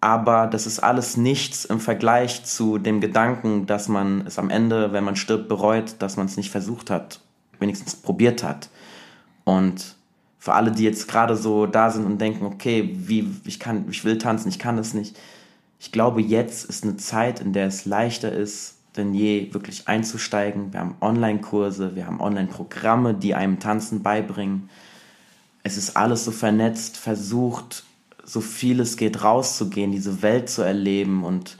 Aber das ist alles nichts im Vergleich zu dem Gedanken, dass man es am Ende, wenn man stirbt, bereut, dass man es nicht versucht hat, wenigstens probiert hat. Und für alle, die jetzt gerade so da sind und denken, okay, wie, ich kann, ich will tanzen, ich kann das nicht. Ich glaube, jetzt ist eine Zeit, in der es leichter ist, denn je wirklich einzusteigen. Wir haben Online-Kurse, wir haben Online-Programme, die einem Tanzen beibringen. Es ist alles so vernetzt, versucht, so viel es geht, rauszugehen, diese Welt zu erleben und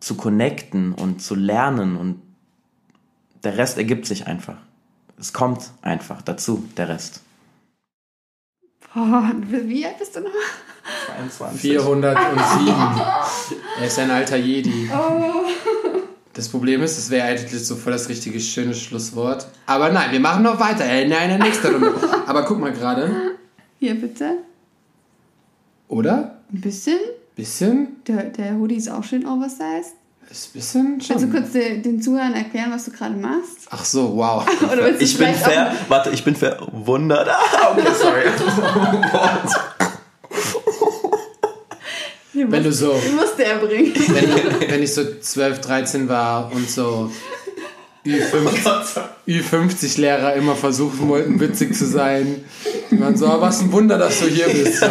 zu connecten und zu lernen und der Rest ergibt sich einfach. Es kommt einfach dazu, der Rest. Oh, wie alt bist du noch? 22. 407. er ist ein alter Jedi. Oh. Das Problem ist, es wäre eigentlich so voll das richtige schöne Schlusswort. Aber nein, wir machen noch weiter in einer nächsten Runde. Aber guck mal gerade. Hier bitte. Oder? Ein bisschen. Bisschen? Der, der Hoodie ist auch schön oversized. Ist ein bisschen schon. Kannst du kurz den, den Zuhörern erklären, was du gerade machst? Ach so, wow. Oder ich bin ver... Warte, ich bin verwundert. Ah, okay, sorry. Gott. wenn du so. Musste er bringen. Wenn, wenn ich so 12, 13 war und so Ü50-Lehrer immer versuchen wollten, witzig zu sein. Die waren so, oh, was ein Wunder, dass du hier bist. So.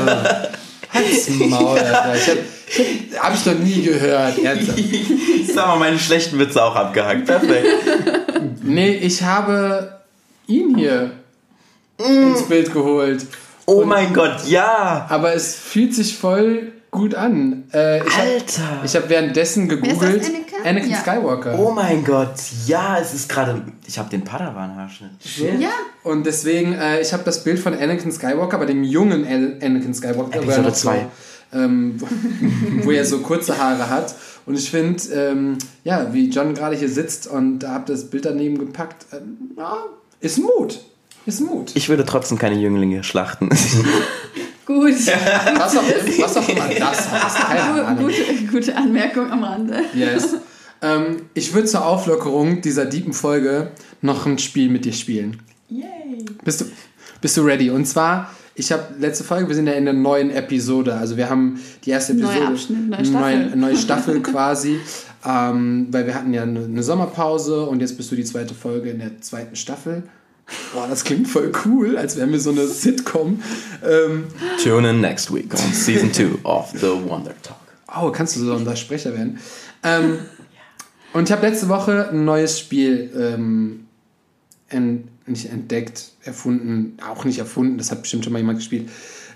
Halt's Maul, Alter. Ich hab, ich hab, ich noch nie gehört. Ernsthaft. Sag mal, meine schlechten Witze auch abgehackt. Perfekt. Nee, ich habe ihn hier mm. ins Bild geholt. Oh Und, mein Gott, ja! Aber es fühlt sich voll gut an. Äh, ich Alter! Hab, ich habe währenddessen gegoogelt. Anakin, Anakin ja. Skywalker. Oh mein Gott, ja, es ist gerade. Ich habe den Padawan-Haarschnitt. Ja. Und deswegen, äh, ich habe das Bild von Anakin Skywalker, bei dem jungen Anakin Skywalker. Episode 2. So, ähm, wo er so kurze Haare hat. Und ich finde, ähm, ja, wie John gerade hier sitzt und da habt das Bild daneben gepackt, ähm, ja, ist Mut. Ist Mut. Ich würde trotzdem keine Jünglinge schlachten. Gut. Was auch, was auch immer das heißt. Keine Gute, gute Anmerkung am Rande. Yes. Ähm, ich würde zur Auflockerung dieser deepen Folge noch ein Spiel mit dir spielen. Yay. Bist du, bist du ready? Und zwar, ich habe letzte Folge, wir sind ja in der neuen Episode. Also wir haben die erste Episode. Neuer Abschnitt, neue Staffel. Neue, neue Staffel quasi. Ähm, weil wir hatten ja eine, eine Sommerpause und jetzt bist du die zweite Folge in der zweiten Staffel. Boah, das klingt voll cool, als wären wir so eine Sitcom. Ähm, Tune in next week on Season 2 of The Wonder Talk. Oh, kannst du so unser Sprecher werden. Ähm, und ich habe letzte Woche ein neues Spiel ähm, en, nicht entdeckt, erfunden, auch nicht erfunden, das hat bestimmt schon mal jemand gespielt.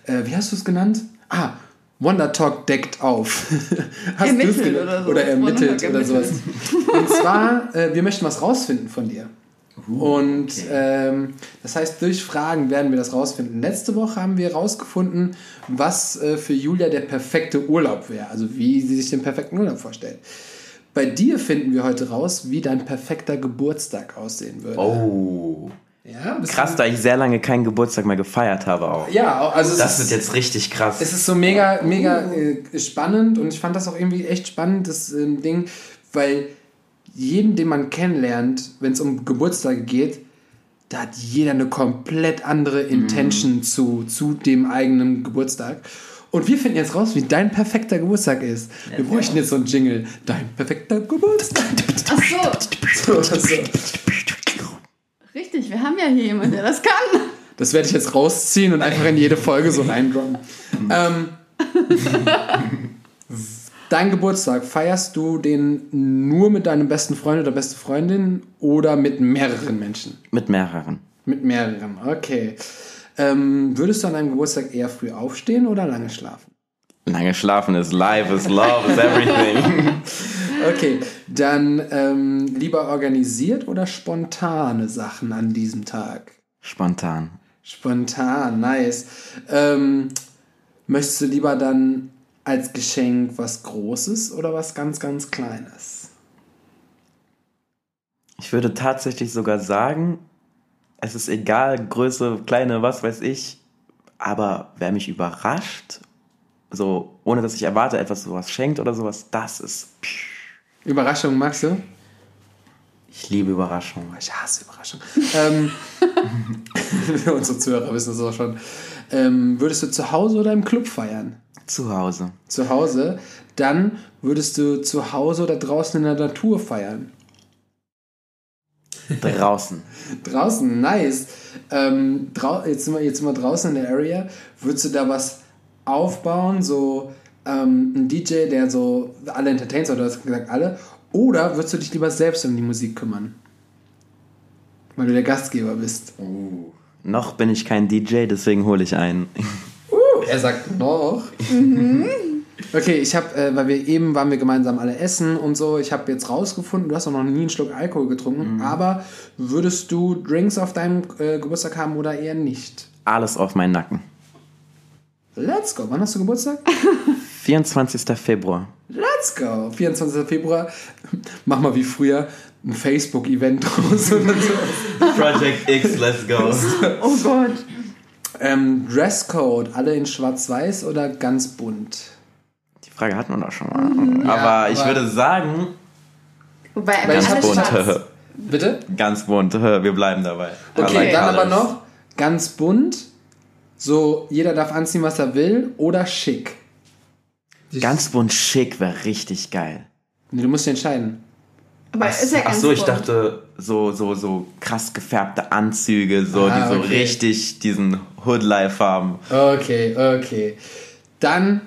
Äh, wie hast du es genannt? Ah, Wonder Talk deckt auf. ermittelt oder so. Oder ermittelt oder sowas. Und zwar, äh, wir möchten was rausfinden von dir. Uh, und okay. ähm, das heißt, durch Fragen werden wir das rausfinden. Letzte Woche haben wir rausgefunden, was äh, für Julia der perfekte Urlaub wäre. Also wie sie sich den perfekten Urlaub vorstellt. Bei dir finden wir heute raus, wie dein perfekter Geburtstag aussehen würde. Oh. Ja, krass, da ich sehr lange keinen Geburtstag mehr gefeiert habe auch. Ja, also das ist, ist, jetzt richtig krass. Es ist so mega, mega äh, spannend und ich fand das auch irgendwie echt spannend, das äh, Ding, weil jeden, den man kennenlernt, wenn es um Geburtstage geht, da hat jeder eine komplett andere Intention mm. zu, zu dem eigenen Geburtstag. Und wir finden jetzt raus, wie dein perfekter Geburtstag ist. Wir bräuchten jetzt so einen Jingle. Dein perfekter Geburtstag. Ach so. so, so. Richtig, wir haben ja hier jemanden, der das kann. Das werde ich jetzt rausziehen und einfach in jede Folge so reindroppen. ähm, Dein Geburtstag, feierst du den nur mit deinem besten Freund oder beste Freundin oder mit mehreren Menschen? Mit mehreren. Mit mehreren, okay. Ähm, würdest du an deinem Geburtstag eher früh aufstehen oder lange schlafen? Lange schlafen ist life, is love, is everything. okay, dann ähm, lieber organisiert oder spontane Sachen an diesem Tag? Spontan. Spontan, nice. Ähm, möchtest du lieber dann als Geschenk was Großes oder was ganz, ganz Kleines? Ich würde tatsächlich sogar sagen, es ist egal, Größe, kleine, was weiß ich, aber wer mich überrascht, so ohne dass ich erwarte, etwas sowas schenkt oder sowas, das ist. Überraschung magst du? Ich liebe Überraschungen. Ich hasse Überraschungen. ähm, unsere Zuhörer wissen das auch schon. Ähm, würdest du zu Hause oder im Club feiern? Zu Hause. Zu Hause. Dann würdest du zu Hause oder draußen in der Natur feiern? Draußen. draußen, nice. Ähm, drau jetzt, sind wir, jetzt sind wir draußen in der Area. Würdest du da was aufbauen? So ähm, ein DJ, der so alle entertains, oder du hast gesagt alle. Oder würdest du dich lieber selbst um die Musik kümmern? Weil du der Gastgeber bist. Oh. Noch bin ich kein DJ, deswegen hole ich einen. Er sagt noch. Mhm. Okay, ich habe, äh, weil wir eben waren wir gemeinsam alle essen und so. Ich habe jetzt rausgefunden, du hast auch noch nie einen Schluck Alkohol getrunken, mhm. aber würdest du Drinks auf deinem äh, Geburtstag haben oder eher nicht? Alles auf meinen Nacken. Let's go. Wann hast du Geburtstag? 24. Februar. Let's go. 24. Februar. Mach mal wie früher ein Facebook-Event draus. Project X, let's go. Oh Gott. Ähm, Dresscode, alle in schwarz-weiß oder ganz bunt? Die Frage hatten wir doch schon mal. aber ich aber- würde sagen, Wobei, ich hab bunt. Bitte? Ganz bunt. Wir bleiben dabei. Okay, like dann aber colors. noch ganz bunt. So, jeder darf anziehen, was er will. Oder schick. Ganz bunt schick wäre richtig geil. Nee, du musst dich entscheiden. Aber ist ja Ach ganz so, ich dachte so so so krass gefärbte Anzüge, so Ah, die so okay. richtig diesen Hood Life haben. Okay, okay. Dann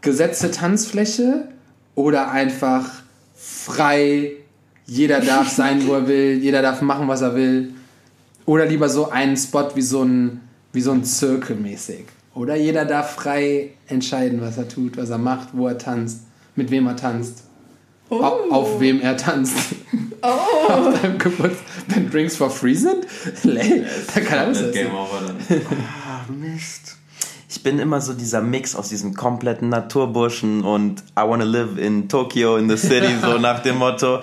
gesetzte Tanzfläche oder einfach frei. Jeder darf sein, wo er will. Jeder darf machen, was er will. Oder lieber so einen Spot wie so ein, wie so ein Zirkel mäßig. Oder jeder darf frei entscheiden, was er tut, was er macht, wo er tanzt, mit wem er tanzt. Au- Auf wem er tanzt. Auf deinem Geburtstag. Wenn Drinks for free sind? Lay, da kann alles essen. Game Over dann. ah, Mist. Ich bin immer so dieser Mix aus diesem kompletten Naturburschen und I wanna live in Tokyo, in the city, so nach dem Motto.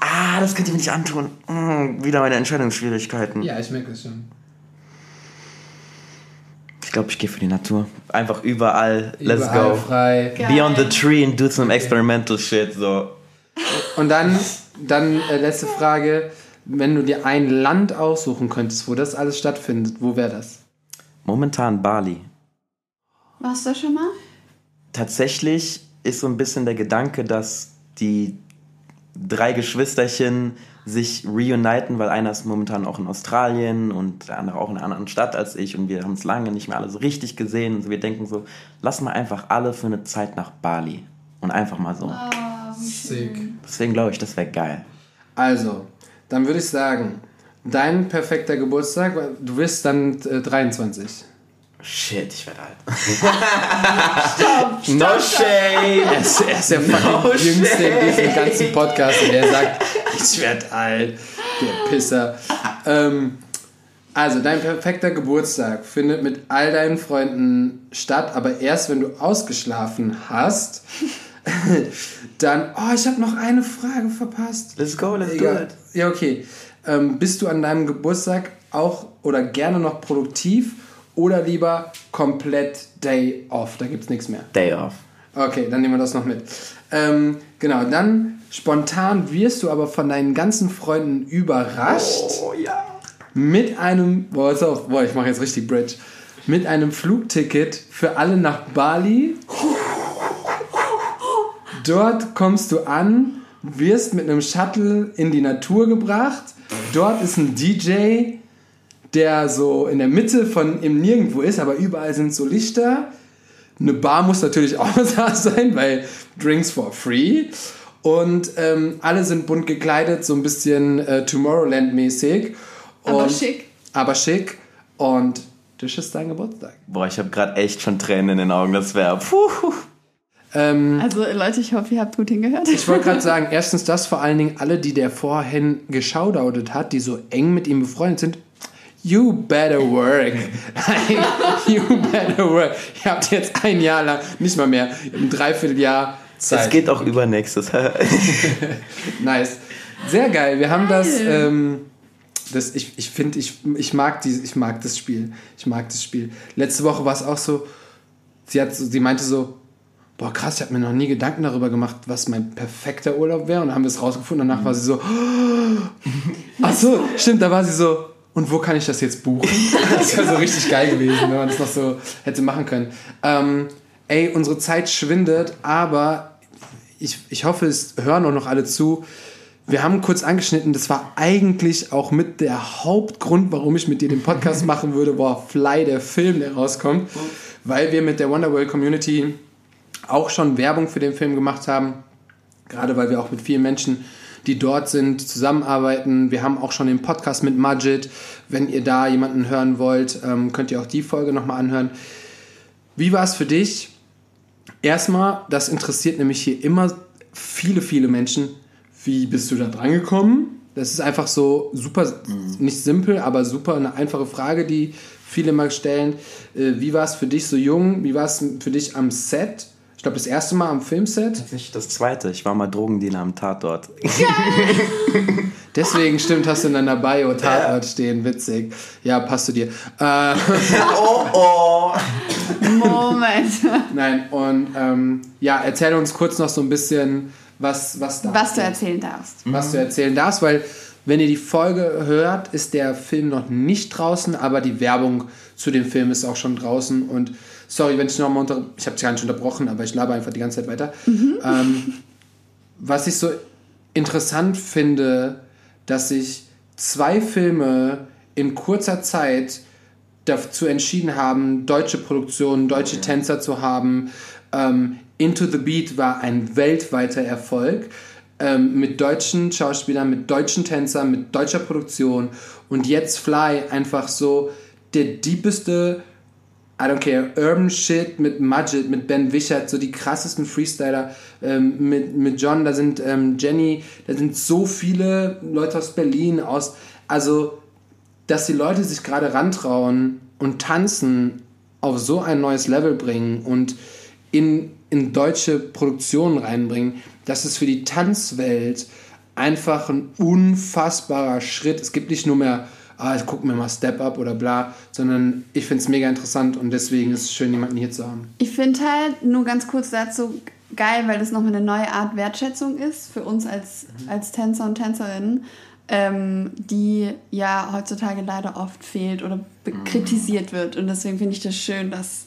Ah, das könnt ihr mir nicht antun. Hm, wieder meine Entscheidungsschwierigkeiten. Ja, ich merke es schon. Ich glaube, ich gehe für die Natur. Einfach überall. Let's Überall go. frei. Geil. Be on the tree and do some experimental shit. So. Und dann, dann äh, letzte Frage. Wenn du dir ein Land aussuchen könntest, wo das alles stattfindet, wo wäre das? Momentan Bali. Warst du schon mal? Tatsächlich ist so ein bisschen der Gedanke, dass die drei Geschwisterchen sich reuniten, weil einer ist momentan auch in Australien und der andere auch in einer anderen Stadt als ich und wir haben es lange nicht mehr alle so richtig gesehen. Und wir denken so, lass mal einfach alle für eine Zeit nach Bali und einfach mal so. Sick. Deswegen glaube ich, das wäre geil. Also, dann würde ich sagen, dein perfekter Geburtstag, weil du wirst dann äh, 23. Shit, ich werde alt. no shade. Er ist, er ist der fucking Jüngste in diesem ganzen Podcast und der sagt, ich werde alt. Der Pisser. Ähm, also, dein perfekter Geburtstag findet mit all deinen Freunden statt, aber erst wenn du ausgeschlafen hast. Dann, oh, ich habe noch eine Frage verpasst. Let's go, let's do Egal. it. Ja, okay. Ähm, bist du an deinem Geburtstag auch oder gerne noch produktiv oder lieber komplett Day off? Da gibt's nichts mehr. Day off. Okay, dann nehmen wir das noch mit. Ähm, genau, dann spontan wirst du aber von deinen ganzen Freunden überrascht Oh ja. mit einem, boah, pass auf, boah, ich mache jetzt richtig Bridge, mit einem Flugticket für alle nach Bali. Dort kommst du an, wirst mit einem Shuttle in die Natur gebracht. Dort ist ein DJ, der so in der Mitte von im Nirgendwo ist, aber überall sind so Lichter. Eine Bar muss natürlich auch da sein, weil Drinks for free. Und ähm, alle sind bunt gekleidet, so ein bisschen äh, Tomorrowland-mäßig. Aber schick. Aber schick. Und das ist dein Geburtstag. Boah, ich habe gerade echt schon Tränen in den Augen. Das wäre. Ähm, Also Leute, ich hoffe, ihr habt gut hingehört. ich wollte gerade sagen, erstens das, vor allen Dingen alle, die der vorhin geschaudautet hat, die so eng mit ihm befreundet sind. You better work. you better work. Ihr habt jetzt ein Jahr lang, nicht mal mehr, ein Dreivierteljahr Zeit. Es geht auch über nächstes. Nice. Sehr geil. Wir haben das. Geil. Ähm, das ich ich finde, ich, ich, mag die, ich mag das Spiel. Ich mag das Spiel. Letzte Woche war es auch so. Sie, hat, so- sie meinte so: Boah, krass, ich habe mir noch nie Gedanken darüber gemacht, was mein perfekter Urlaub wäre. Und dann haben wir es rausgefunden. Danach war sie so: Ach so, stimmt, da war sie so. Und wo kann ich das jetzt buchen? Das wäre so richtig geil gewesen, wenn man das noch so hätte machen können. Ähm, ey, unsere Zeit schwindet, aber ich, ich hoffe, es hören auch noch alle zu. Wir haben kurz angeschnitten, das war eigentlich auch mit der Hauptgrund, warum ich mit dir den Podcast machen würde, war Fly, der Film, der rauskommt. Weil wir mit der Wonderworld Community auch schon Werbung für den Film gemacht haben. Gerade weil wir auch mit vielen Menschen, die dort sind, zusammenarbeiten. Wir haben auch schon den Podcast mit Majid. Wenn ihr da jemanden hören wollt, ähm, könnt ihr auch die Folge nochmal anhören. Wie war es für dich? Erstmal, das interessiert nämlich hier immer viele, viele Menschen. Wie bist du da dran gekommen? Das ist einfach so super, nicht simpel, aber super eine einfache Frage, die viele mal stellen. Äh, wie war es für dich so jung? Wie war es für dich am Set? Ich glaube, das erste Mal am Filmset. Das ist nicht das zweite. Ich war mal Drogendealer am Tatort. Deswegen stimmt, hast du in deiner Bio Tatort ja. stehen. Witzig. Ja, passt du dir. Äh, oh, oh. Moment. Nein, und ähm, ja, erzähl uns kurz noch so ein bisschen, was, was, was du erzählen darfst. Was du erzählen darfst, weil wenn ihr die Folge hört, ist der Film noch nicht draußen, aber die Werbung zu dem Film ist auch schon draußen und Sorry, wenn ich nochmal unter. Ich habe dich gar nicht unterbrochen, aber ich laber einfach die ganze Zeit weiter. Mhm. Ähm, was ich so interessant finde, dass sich zwei Filme in kurzer Zeit dazu entschieden haben, deutsche Produktionen, deutsche okay. Tänzer zu haben. Ähm, Into the Beat war ein weltweiter Erfolg. Ähm, mit deutschen Schauspielern, mit deutschen Tänzern, mit deutscher Produktion. Und jetzt Fly einfach so der diebeste I don't care, Urban Shit mit Mudget, mit Ben Wichert, so die krassesten Freestyler, ähm, mit, mit John, da sind ähm, Jenny, da sind so viele Leute aus Berlin, aus, also, dass die Leute sich gerade rantrauen und tanzen auf so ein neues Level bringen und in, in deutsche Produktionen reinbringen, das ist für die Tanzwelt einfach ein unfassbarer Schritt. Es gibt nicht nur mehr ah, ich gucke mir mal Step Up oder bla, sondern ich finde es mega interessant und deswegen ist es schön, jemanden hier zu haben. Ich finde halt, nur ganz kurz dazu, geil, weil das nochmal eine neue Art Wertschätzung ist für uns als, mhm. als Tänzer und Tänzerinnen, ähm, die ja heutzutage leider oft fehlt oder mhm. kritisiert wird. Und deswegen finde ich das schön, dass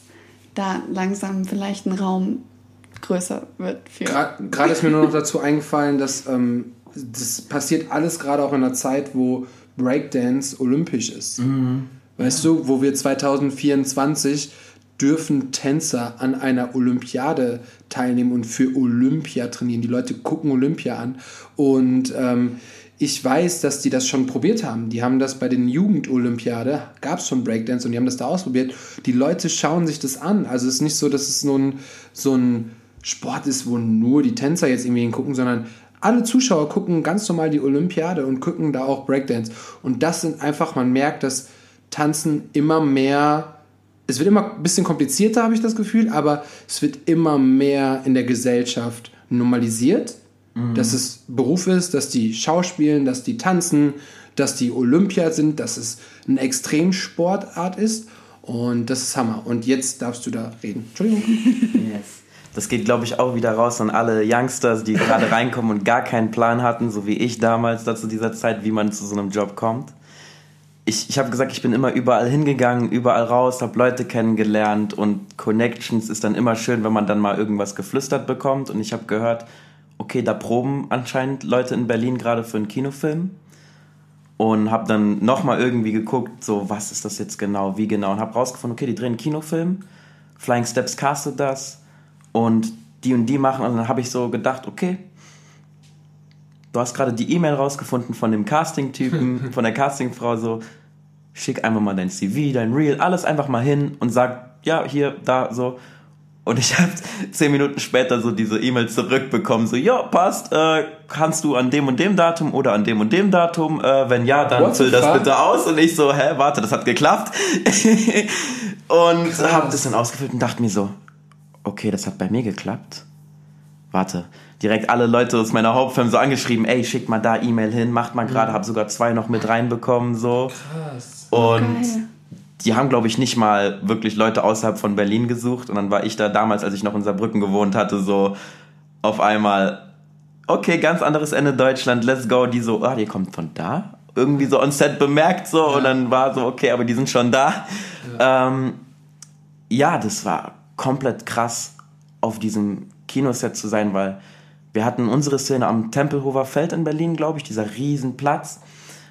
da langsam vielleicht ein Raum größer wird. Gerade ist mir nur noch dazu eingefallen, dass ähm, das passiert alles gerade auch in einer Zeit, wo Breakdance olympisch ist. Mhm. Weißt ja. du, wo wir 2024 dürfen Tänzer an einer Olympiade teilnehmen und für Olympia trainieren. Die Leute gucken Olympia an und ähm, ich weiß, dass die das schon probiert haben. Die haben das bei den Jugendolympiade, gab es schon Breakdance und die haben das da ausprobiert. Die Leute schauen sich das an. Also es ist nicht so, dass es nur ein, so ein Sport ist, wo nur die Tänzer jetzt irgendwie hingucken, sondern alle Zuschauer gucken ganz normal die Olympiade und gucken da auch Breakdance. Und das sind einfach, man merkt, dass Tanzen immer mehr, es wird immer ein bisschen komplizierter, habe ich das Gefühl, aber es wird immer mehr in der Gesellschaft normalisiert, mhm. dass es Beruf ist, dass die Schauspielen, dass die tanzen, dass die Olympia sind, dass es eine Extremsportart ist. Und das ist Hammer. Und jetzt darfst du da reden. Entschuldigung. Yes. Das geht, glaube ich, auch wieder raus an alle Youngsters, die gerade reinkommen und gar keinen Plan hatten, so wie ich damals da zu dieser Zeit, wie man zu so einem Job kommt. Ich, ich habe gesagt, ich bin immer überall hingegangen, überall raus, habe Leute kennengelernt und Connections ist dann immer schön, wenn man dann mal irgendwas geflüstert bekommt. Und ich habe gehört, okay, da proben anscheinend Leute in Berlin gerade für einen Kinofilm und habe dann nochmal irgendwie geguckt, so was ist das jetzt genau, wie genau und habe rausgefunden, okay, die drehen einen Kinofilm, Flying Steps castet das und die und die machen. Und dann habe ich so gedacht, okay, du hast gerade die E-Mail rausgefunden von dem Casting-Typen, von der Castingfrau, so, schick einfach mal dein CV, dein Reel, alles einfach mal hin und sag, ja, hier, da, so. Und ich habe zehn Minuten später so diese E-Mail zurückbekommen, so, ja, passt, äh, kannst du an dem und dem Datum oder an dem und dem Datum, äh, wenn ja, dann füll das bitte aus. Und ich so, hä, warte, das hat geklappt. und habe das dann ausgefüllt und dachte mir so, okay, das hat bei mir geklappt. Warte, direkt alle Leute aus meiner Hauptfirma so angeschrieben, ey, schick mal da E-Mail hin, macht mal gerade, mhm. hab sogar zwei noch mit reinbekommen, so. Krass. Und Geil. die haben, glaube ich, nicht mal wirklich Leute außerhalb von Berlin gesucht. Und dann war ich da damals, als ich noch in Saarbrücken gewohnt hatte, so auf einmal, okay, ganz anderes Ende Deutschland, let's go. Die so, ah, die kommt von da? Irgendwie so on set bemerkt, so. Ja. Und dann war so, okay, aber die sind schon da. Ja, ähm, ja das war komplett krass auf diesem Kinoset zu sein, weil wir hatten unsere Szene am Tempelhofer Feld in Berlin, glaube ich, dieser Riesenplatz.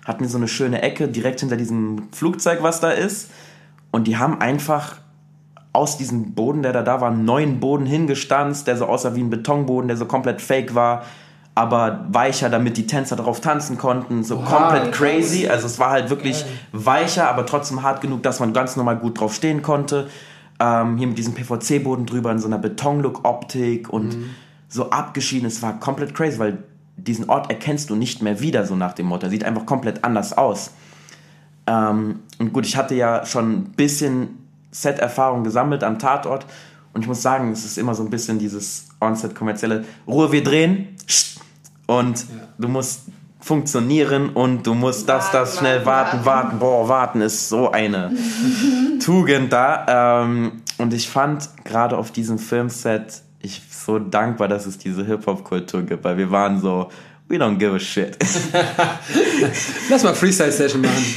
Hatten so eine schöne Ecke direkt hinter diesem Flugzeug, was da ist. Und die haben einfach aus diesem Boden, der da da war, einen neuen Boden hingestanzt, der so aussah wie ein Betonboden, der so komplett fake war, aber weicher, damit die Tänzer darauf tanzen konnten. So wow, komplett crazy. Also es war halt wirklich weicher, aber trotzdem hart genug, dass man ganz normal gut drauf stehen konnte. Ähm, hier mit diesem PVC-Boden drüber in so einer Betonlook-Optik und mhm. so abgeschieden. Es war komplett crazy, weil diesen Ort erkennst du nicht mehr wieder, so nach dem Motto. Er sieht einfach komplett anders aus. Ähm, und gut, ich hatte ja schon ein bisschen Set-Erfahrung gesammelt am Tatort. Und ich muss sagen, es ist immer so ein bisschen dieses On-Set-kommerzielle Ruhe, wir drehen und ja. du musst funktionieren und du musst das, das schnell warten, warten, boah, warten ist so eine Tugend da. Ähm, und ich fand gerade auf diesem Filmset, ich so dankbar, dass es diese Hip-Hop-Kultur gibt, weil wir waren so, We don't give a shit. Lass mal Freestyle-Session machen.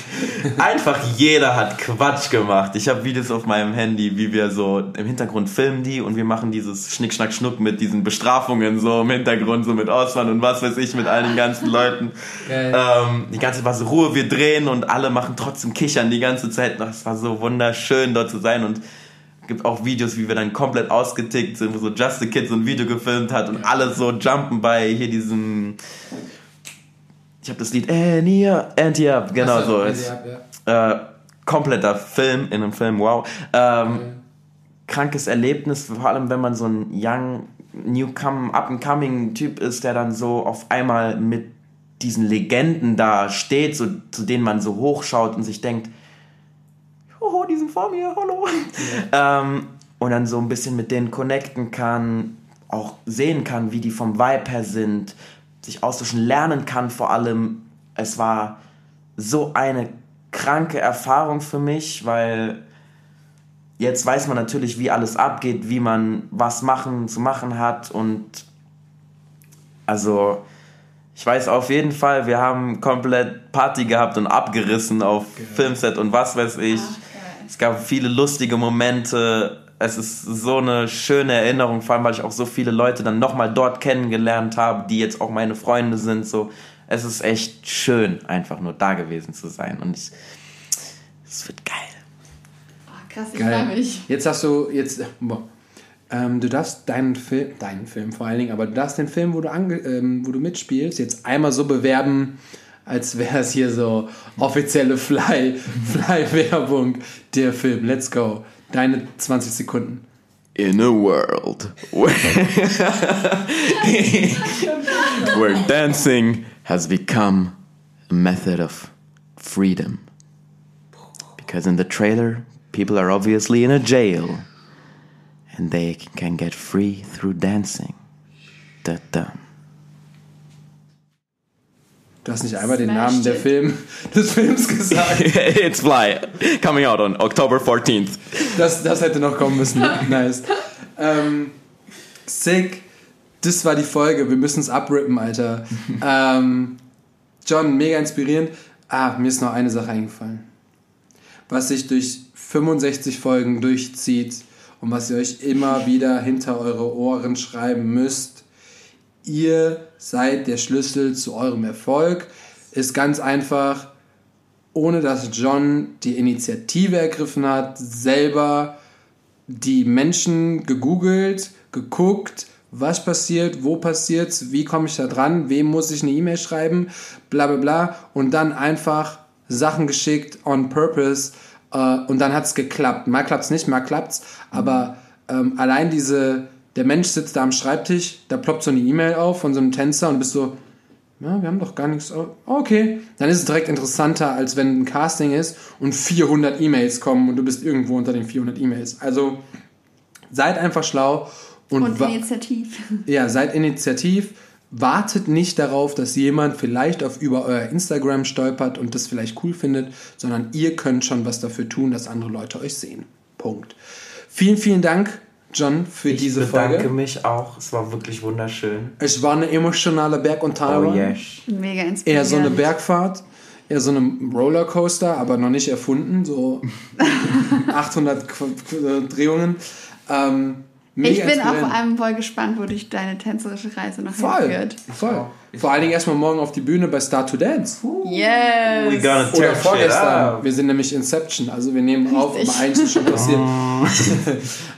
Einfach jeder hat Quatsch gemacht. Ich habe Videos auf meinem Handy, wie wir so im Hintergrund filmen die und wir machen dieses Schnick, Schnack, Schnuck mit diesen Bestrafungen so im Hintergrund, so mit Ausland und was weiß ich, mit all den ganzen Leuten. Ähm, die ganze Zeit war so Ruhe, wir drehen und alle machen trotzdem Kichern die ganze Zeit. Das war so wunderschön dort zu sein und gibt auch Videos, wie wir dann komplett ausgetickt sind, wo so Just the Kid so ein Video gefilmt hat und alle so jumpen bei hier diesem. Ich habe das Lied Annie Anti Up, genau so. Ist, ja. äh, kompletter Film in einem Film, wow. Ähm, okay. Krankes Erlebnis, vor allem wenn man so ein young, newcoming, up-and-coming Typ ist, der dann so auf einmal mit diesen Legenden da steht, so, zu denen man so hochschaut und sich denkt, sind vor mir, hallo. Ja. Ähm, und dann so ein bisschen mit denen connecten kann, auch sehen kann, wie die vom Vibe her sind, sich austauschen, lernen kann vor allem. Es war so eine kranke Erfahrung für mich, weil jetzt weiß man natürlich, wie alles abgeht, wie man was machen zu machen hat und also ich weiß auf jeden Fall, wir haben komplett Party gehabt und abgerissen auf. Filmset und was weiß ich. Ach, es gab viele lustige Momente. Es ist so eine schöne Erinnerung, vor allem weil ich auch so viele Leute dann nochmal dort kennengelernt habe, die jetzt auch meine Freunde sind. So, es ist echt schön, einfach nur da gewesen zu sein. Und ich, es wird geil. Oh, krass, ich freue mich. Jetzt hast du, jetzt, boah, ähm, du darfst deinen Film, deinen Film vor allen Dingen, aber du darfst den Film, wo du, ange, ähm, wo du mitspielst, jetzt einmal so bewerben, als wäre es hier so offizielle Fly, Fly-Werbung der Film. Let's go. Deine 20 Sekunden. In a world where, where dancing has become a method of freedom. Because in the trailer, people are obviously in a jail and they can get free through dancing. Da -da. Du hast nicht einmal den Namen der Film, des Films gesagt. It's Fly, coming out on October 14th. Das, das hätte noch kommen müssen. nice. Ähm, sick. Das war die Folge. Wir müssen es abrippen, Alter. ähm, John, mega inspirierend. Ah, mir ist noch eine Sache eingefallen. Was sich durch 65 Folgen durchzieht und was ihr euch immer wieder hinter eure Ohren schreiben müsst ihr seid der Schlüssel zu eurem Erfolg, ist ganz einfach, ohne dass John die Initiative ergriffen hat, selber die Menschen gegoogelt, geguckt, was passiert, wo passiert wie komme ich da dran, wem muss ich eine E-Mail schreiben, bla bla bla. Und dann einfach Sachen geschickt on purpose äh, und dann hat es geklappt. Mal klappt es nicht, mal klappt es, aber ähm, allein diese der Mensch sitzt da am Schreibtisch, da ploppt so eine E-Mail auf von so einem Tänzer und bist so, ja, wir haben doch gar nichts. Oh, okay, dann ist es direkt interessanter, als wenn ein Casting ist und 400 E-Mails kommen und du bist irgendwo unter den 400 E-Mails. Also seid einfach schlau und, und initiativ. Ja, seid initiativ. Wartet nicht darauf, dass jemand vielleicht auf über euer Instagram stolpert und das vielleicht cool findet, sondern ihr könnt schon was dafür tun, dass andere Leute euch sehen. Punkt. Vielen, vielen Dank John, für ich diese Folge. Ich bedanke mich auch. Es war wirklich wunderschön. Es war eine emotionale Berg- und Talbahn. Oh yes. Mega inspirierend. Eher so eine Bergfahrt, eher so eine Rollercoaster, aber noch nicht erfunden. So 800 Drehungen. Ähm, ich bin auch vor allem voll gespannt, wo dich deine tänzerische Reise noch voll, hinführt. Voll. Vor allen Dingen erstmal morgen auf die Bühne bei Start to Dance. Yes. We gonna Oder vorgestern. Wir sind nämlich Inception, also wir nehmen Richtig. auf, aber eigentlich ist schon passiert.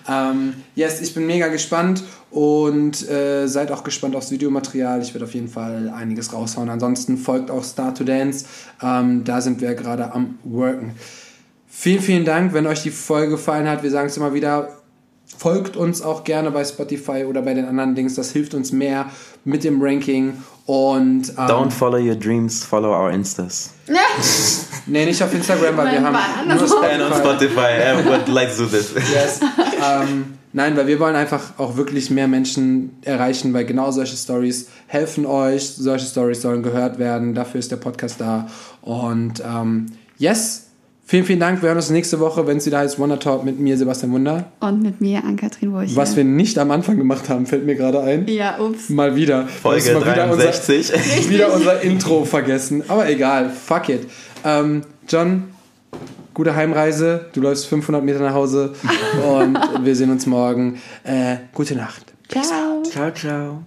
ähm, yes, ich bin mega gespannt und äh, seid auch gespannt aufs Videomaterial. Ich werde auf jeden Fall einiges raushauen. Ansonsten folgt auch Start to Dance. Ähm, da sind wir gerade am Worken. Vielen, vielen Dank, wenn euch die Folge gefallen hat. Wir sagen es immer wieder, folgt uns auch gerne bei Spotify oder bei den anderen Dings. Das hilft uns mehr mit dem Ranking. Und, ähm, Don't follow your dreams, follow our Instas. Nee, nicht auf Instagram, weil wir haben nur Spotify. on Spotify. To do this. Yes. Ähm, nein, weil wir wollen einfach auch wirklich mehr Menschen erreichen, weil genau solche Stories helfen euch. Solche Stories sollen gehört werden. Dafür ist der Podcast da. Und ähm, yes, Vielen, vielen Dank. Wir hören uns nächste Woche, wenn es wieder heißt Wonder Talk mit mir, Sebastian Wunder. Und mit mir, Ann-Kathrin Wurch. Was wir nicht am Anfang gemacht haben, fällt mir gerade ein. Ja, ups. Mal wieder. Folge mal 63. Wieder unser, wieder unser Intro vergessen. Aber egal, fuck it. Ähm, John, gute Heimreise. Du läufst 500 Meter nach Hause. und wir sehen uns morgen. Äh, gute Nacht. Ciao. Ciao, ciao.